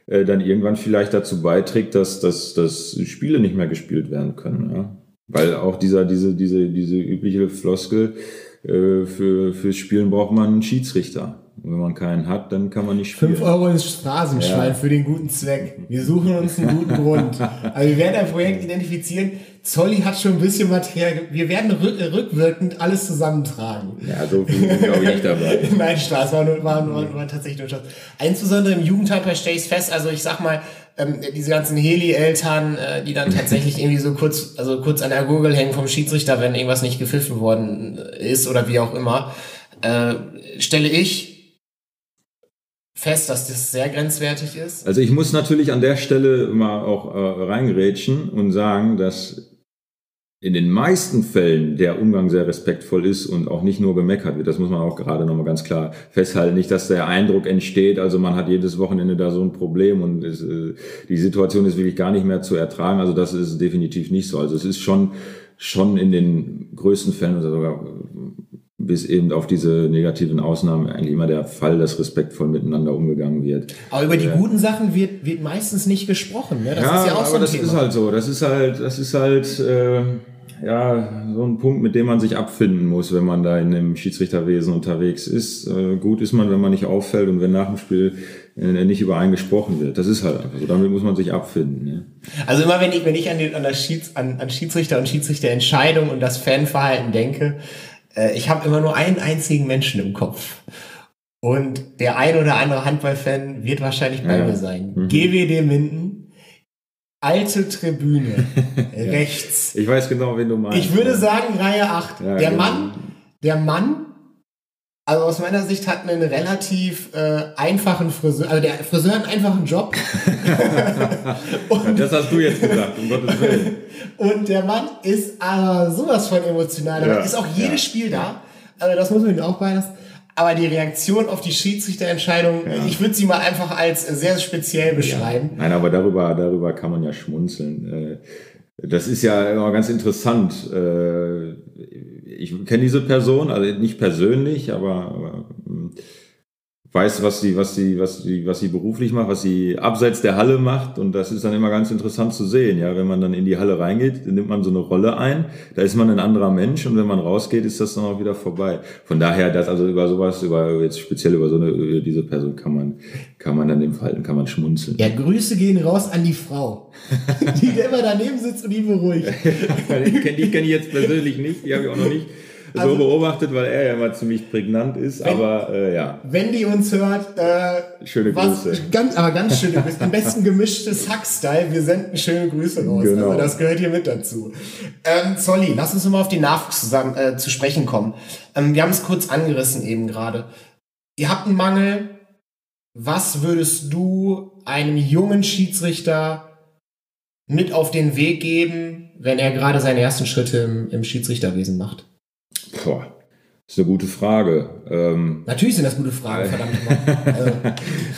äh, dann irgendwann vielleicht dazu beiträgt, dass, dass, dass Spiele nicht mehr gespielt werden können. Ja. Weil auch dieser, diese, diese, diese übliche Floskel, äh, für, fürs Spielen braucht man einen Schiedsrichter. Und wenn man keinen hat, dann kann man nicht spielen. Fünf Euro ins Straßenschwein ja. für den guten Zweck. Wir suchen uns einen guten Grund. Also wir werden ein Projekt identifizieren. Zolli hat schon ein bisschen Material. Wir werden rück, rückwirkend alles zusammentragen. Ja, so viel bin glaube ich nicht dabei. Nein, Spaß, war, nur, war, war, war tatsächlich nur Spaß. Insbesondere im Jugendhandball stelle ich fest, also ich sag mal, ähm, diese ganzen Heli-Eltern, äh, die dann tatsächlich irgendwie so kurz, also kurz an der Gurgel hängen vom Schiedsrichter, wenn irgendwas nicht gepfiffen worden ist oder wie auch immer, äh, stelle ich fest, dass das sehr grenzwertig ist. Also ich muss natürlich an der Stelle mal auch äh, reingerätschen und sagen, dass in den meisten Fällen der Umgang sehr respektvoll ist und auch nicht nur gemeckert wird. Das muss man auch gerade nochmal ganz klar festhalten. Nicht, dass der Eindruck entsteht, also man hat jedes Wochenende da so ein Problem und es, äh, die Situation ist wirklich gar nicht mehr zu ertragen. Also das ist definitiv nicht so. Also es ist schon, schon in den größten Fällen oder sogar bis eben auf diese negativen Ausnahmen eigentlich immer der Fall, dass respektvoll miteinander umgegangen wird. Aber über die guten Sachen wird, wird meistens nicht gesprochen. Ne? Das ja, ist ja auch aber so ein das Thema. ist halt so. Das ist halt, das ist halt äh, ja so ein Punkt, mit dem man sich abfinden muss, wenn man da in dem Schiedsrichterwesen unterwegs ist. Äh, gut ist man, wenn man nicht auffällt und wenn nach dem Spiel äh, nicht über einen gesprochen wird. Das ist halt einfach so. Damit muss man sich abfinden. Ne? Also immer wenn ich, wenn ich an, den, an, das Schieds, an, an Schiedsrichter und Schiedsrichterentscheidung und das Fanverhalten denke, äh, ich habe immer nur einen einzigen Menschen im Kopf. Und der ein oder andere Handballfan wird wahrscheinlich bei Ja. mir sein. Mhm. GWD Minden, alte Tribüne, rechts. Ich weiß genau, wen du meinst. Ich würde sagen Reihe 8. Ja, der genau. Mann, der Mann, also aus meiner Sicht hat einen relativ äh, einfachen Friseur, also der Friseur hat einen einfachen Job. Ja, das hast du jetzt gesagt, um Gottes Willen. Und der Mann ist aber sowas von emotional. Da Ja, ist auch jedes ja. Spiel da. Also das muss man ihm auch beilassen. Aber die Reaktion auf die Schiedsrichterentscheidung, ich würde sie mal einfach als sehr speziell beschreiben. Nein, aber darüber, darüber kann man ja schmunzeln. Äh, Das ist ja immer ganz interessant. Ich kenne diese Person, also nicht persönlich, aber, aber weiß, was sie, was sie, was sie, was sie beruflich macht, was sie abseits der Halle macht. Und das ist dann immer ganz interessant zu sehen. Ja, wenn man dann in die Halle reingeht, nimmt man so eine Rolle ein. Da ist man ein anderer Mensch. Und wenn man rausgeht, ist das dann auch wieder vorbei. Von daher, das also über sowas, über jetzt speziell über so eine, über diese Person kann man, kann man dann im Verhalten, kann man schmunzeln. Ja, Grüße gehen raus an die Frau, die immer daneben sitzt und ihn beruhigt. die kenne ich jetzt persönlich nicht, die habe ich auch noch nicht Also- so beobachtet, weil er ja immer ziemlich prägnant ist. Aber äh, ja, Wenn die uns hört, äh, Schöne was, Grüße. Ganz, aber ganz schöne Grüße. Am besten gemischtes Hack-Style. Wir senden schöne Grüße raus. Genau. Also das gehört hier mit dazu. Ähm, Zolli, lass uns mal auf die Nachwuchs zusammen äh, zu sprechen kommen. Ähm, wir haben es kurz angerissen eben gerade. Ihr habt einen Mangel. Was würdest du einem jungen Schiedsrichter mit auf den Weg geben, wenn er gerade seine ersten Schritte im, im Schiedsrichterwesen macht? Boah, ist eine gute Frage. Ähm, Natürlich sind das gute Fragen, verdammt nochmal. Also,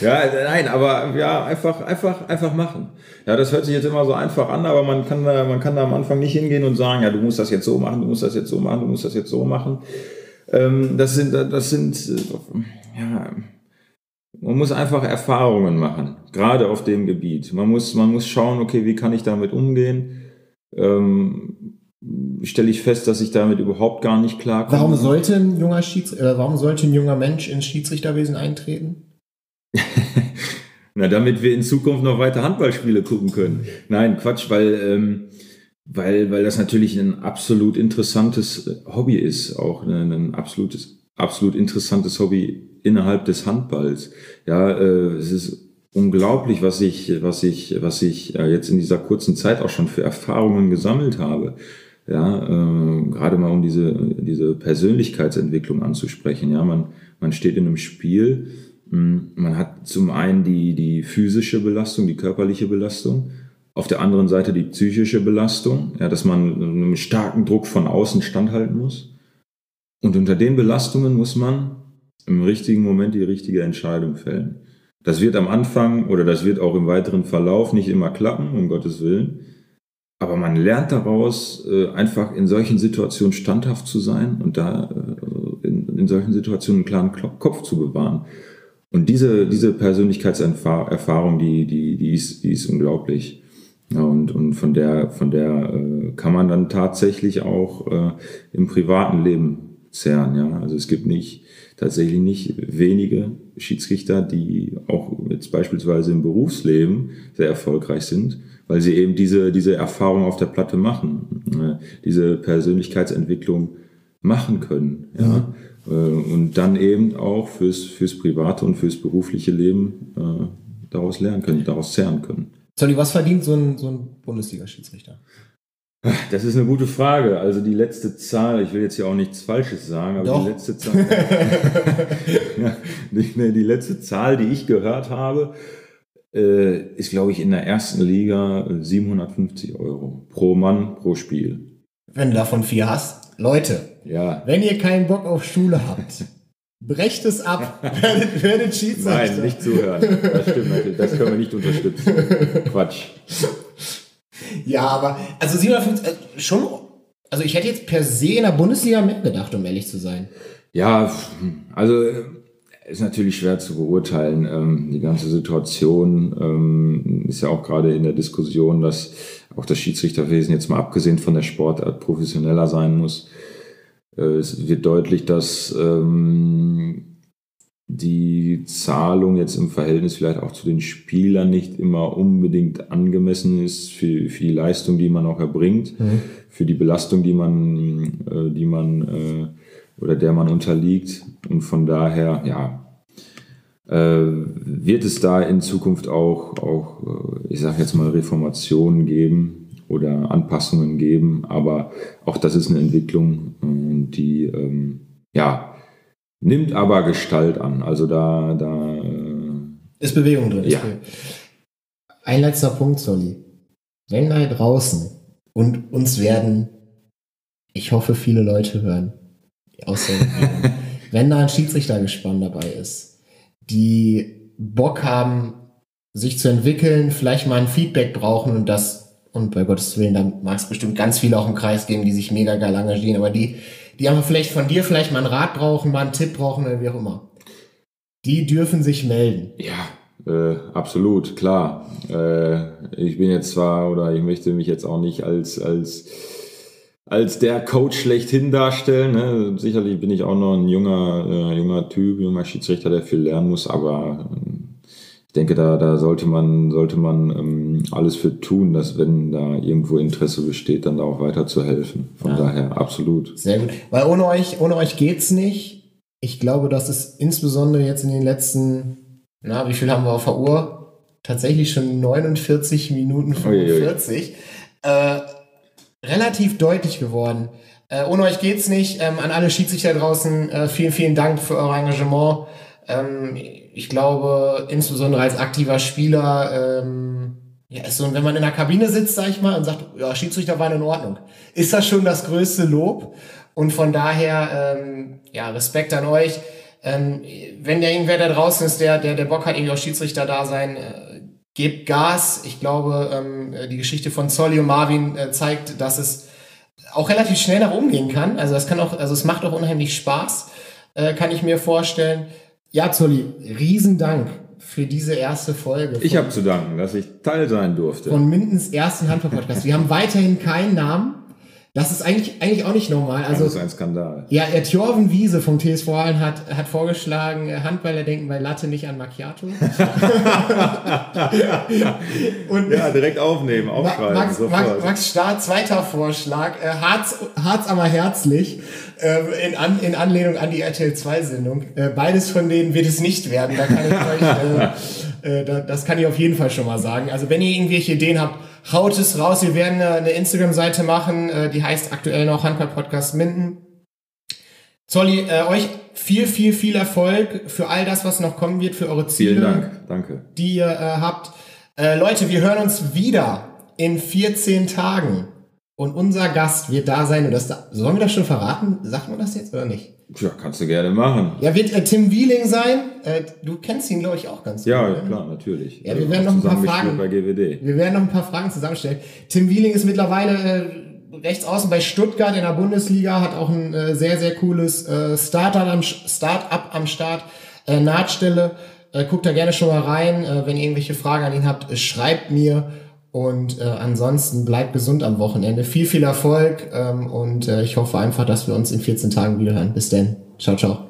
ja, nein, aber ja, einfach, einfach, einfach machen. Ja, das hört sich jetzt immer so einfach an, aber man kann da, man kann da am Anfang nicht hingehen und sagen, ja, du musst das jetzt so machen, du musst das jetzt so machen, du musst das jetzt so machen. Ähm, das sind, das sind, äh, ja, man muss einfach Erfahrungen machen, gerade auf dem Gebiet. Man muss, man muss schauen, okay, wie kann ich damit umgehen? Ähm, stelle ich fest, dass ich damit überhaupt gar nicht klarkomme. Warum sollte ein junger Schieds äh, warum sollte ein junger Mensch ins Schiedsrichterwesen eintreten? Na, damit wir in Zukunft noch weiter Handballspiele gucken können. Nein, Quatsch, weil, ähm, weil, weil das natürlich ein absolut interessantes äh, Hobby ist, auch ein, ein absolutes, absolut interessantes Hobby innerhalb des Handballs. Ja, äh, es ist unglaublich, was ich, was ich, was ich äh, jetzt in dieser kurzen Zeit auch schon für Erfahrungen gesammelt habe. Ja, äh, gerade mal um diese, diese Persönlichkeitsentwicklung anzusprechen. Ja, man, man steht in einem Spiel, mh, man hat zum einen die, die physische Belastung, die körperliche Belastung, auf der anderen Seite die psychische Belastung, ja, dass man einem starken Druck von außen standhalten muss. Und unter den Belastungen muss man im richtigen Moment die richtige Entscheidung fällen. Das wird am Anfang oder das wird auch im weiteren Verlauf nicht immer klappen, um Gottes Willen. Aber man lernt daraus, äh, einfach in solchen Situationen standhaft zu sein und da äh, in, solchen Situationen einen klaren Kopf zu bewahren. Und diese, diese Persönlichkeitserfahrung, die, die, die, ist, die ist unglaublich. Ja, und, und von der, von der äh, kann man dann tatsächlich auch im privaten Leben zehren. Ja? Also es gibt nicht tatsächlich nicht wenige Schiedsrichter, die auch jetzt beispielsweise im Berufsleben sehr erfolgreich sind, weil sie eben diese, diese Erfahrung auf der Platte machen, äh, diese Persönlichkeitsentwicklung machen können. Ja? Äh, Und dann eben auch fürs, fürs private und fürs berufliche Leben äh, daraus lernen können, daraus zehren können. Solli, was verdient so ein, so ein Bundesliga-Schiedsrichter? Das ist eine gute Frage. Also die letzte Zahl, ich will jetzt hier auch nichts Falsches sagen, aber Doch. die letzte Zahl, ja, die, die letzte Zahl, die ich gehört habe, äh, ist, glaube ich, in der ersten Liga äh, 750 Euro pro Mann pro Spiel. Wenn du davon vier hast. Leute, Ja, wenn ihr keinen Bock auf Schule habt, brecht es ab, werdet, werdet Schiedsrichter. nein, nicht zuhören. Das stimmt natürlich. Das können wir nicht unterstützen. Quatsch. Ja, aber, also 750, äh, schon, also ich hätte jetzt per se in der Bundesliga mehr gedacht, um ehrlich zu sein. Ja, also ist natürlich schwer zu beurteilen. Ähm, die ganze Situation ähm, ist ja auch gerade in der Diskussion, dass auch das Schiedsrichterwesen jetzt mal abgesehen von der Sportart professioneller sein muss. Äh, es wird deutlich, dass ähm, die Zahlung jetzt im Verhältnis vielleicht auch zu den Spielern nicht immer unbedingt angemessen ist für, für die Leistung, die man auch erbringt, mhm. für die Belastung, die man, äh, die man äh, oder der man unterliegt. Und von daher, ja, äh, wird es da in Zukunft auch, auch äh, ich sage jetzt mal, Reformationen geben oder Anpassungen geben. Aber auch das ist eine Entwicklung, äh, die, ähm, ja, nimmt aber Gestalt an. Also da, da äh, ist Bewegung drin. Ja. Ein letzter Punkt, Solly. Wenn da draußen und uns werden, ich hoffe, viele Leute hören, außer wenn da ein Schiedsrichter gespannt dabei ist, die Bock haben, sich zu entwickeln, vielleicht mal ein Feedback brauchen und das, und bei Gottes Willen, da mag es bestimmt ganz viele auch im Kreis geben, die sich mega geil engagieren, aber die, die einfach vielleicht von dir vielleicht mal einen Rat brauchen, mal einen Tipp brauchen oder wie auch immer. Die dürfen sich melden. Ja, äh, absolut, klar. Äh, ich bin jetzt zwar, oder ich möchte mich jetzt auch nicht als, als als der Coach schlechthin darstellen. Ne? Sicherlich bin ich auch noch ein junger, äh, junger Typ, junger Schiedsrichter, der viel lernen muss, aber äh, ich denke, da, da sollte man, sollte man ähm, alles für tun, dass wenn da irgendwo Interesse besteht, dann da auch weiterzuhelfen. Von ja. daher absolut. Sehr gut. Weil ohne euch, ohne euch geht's nicht. Ich glaube, das ist insbesondere jetzt in den letzten, na, wie viel haben wir auf der Uhr? Tatsächlich schon 49 Minuten 45. Äh, relativ deutlich geworden. Äh, ohne euch geht's nicht. Ähm, an alle Schiedsrichter draußen, äh, vielen, vielen Dank für euer Engagement. Ähm, ich glaube, insbesondere als aktiver Spieler, ähm, ja, ist so, wenn man in der Kabine sitzt, sag ich mal, und sagt, ja, Schiedsrichter waren in Ordnung, ist das schon das größte Lob. Und von daher, ähm, ja, Respekt an euch. Ähm, wenn der irgendwer da draußen ist, der, der, der Bock hat, irgendwie auch Schiedsrichter da sein, äh, gebt Gas. Ich glaube, ähm, die Geschichte von Zolli und Marvin äh, zeigt, dass es auch relativ schnell nach oben gehen kann. Also das kann auch, also es macht auch unheimlich Spaß, äh, kann ich mir vorstellen. Ja, Zolli, Riesendank für diese erste Folge. Ich habe zu danken, dass ich Teil sein durfte. Von Mindens ersten Handball-Podcast. Wir haben weiterhin keinen Namen. Das ist eigentlich, eigentlich auch nicht normal. Also, das ist ein Skandal. Ja, Thjorven Wiese vom TSV Aalen hat, hat vorgeschlagen, Handballer denken bei Latte nicht an Macchiato. Und ja, direkt aufnehmen, aufschreiben. Max, Max, Max Stahl, zweiter Vorschlag, äh, Harz, Harz aber herzlich, äh, in, an, in Anlehnung an die RTL 2-Sendung. Äh, beides von denen wird es nicht werden, da kann ich euch, äh, äh, das kann ich auf jeden Fall schon mal sagen. Also wenn ihr irgendwelche Ideen habt, haut es raus. Wir werden eine Instagram-Seite machen, äh, die heißt aktuell noch Handball-Podcast Minden. Zolli, äh, euch viel, viel, viel Erfolg für all das, was noch kommen wird, für eure Ziele. Vielen Dank, danke. Die ihr äh, habt. Äh, Leute, wir hören uns wieder in 14 Tagen. Und unser Gast wird da sein. Und das da, sollen wir das schon verraten? Sagt man das jetzt oder nicht? Ja, kannst du gerne machen. Ja, wird äh, Tim Wieling sein. Äh, du kennst ihn, glaube ich, auch ganz gut. Ja, ne? klar, natürlich. Ja, wir werden noch ein paar Fragen. Wir werden noch ein paar Fragen zusammenstellen. Tim Wieling ist mittlerweile äh, rechts außen bei Stuttgart in der Bundesliga, hat auch ein äh, sehr, sehr cooles äh, Startup am, Start-up am Start, äh, Nahtstelle. Äh, guckt da gerne schon mal rein. Äh, wenn ihr irgendwelche Fragen an ihn habt, äh, schreibt mir. Und äh, ansonsten bleibt gesund am Wochenende. Viel, viel Erfolg ähm, und äh, ich hoffe einfach, dass wir uns in 14 Tagen wiederhören. Bis denn. Ciao, ciao.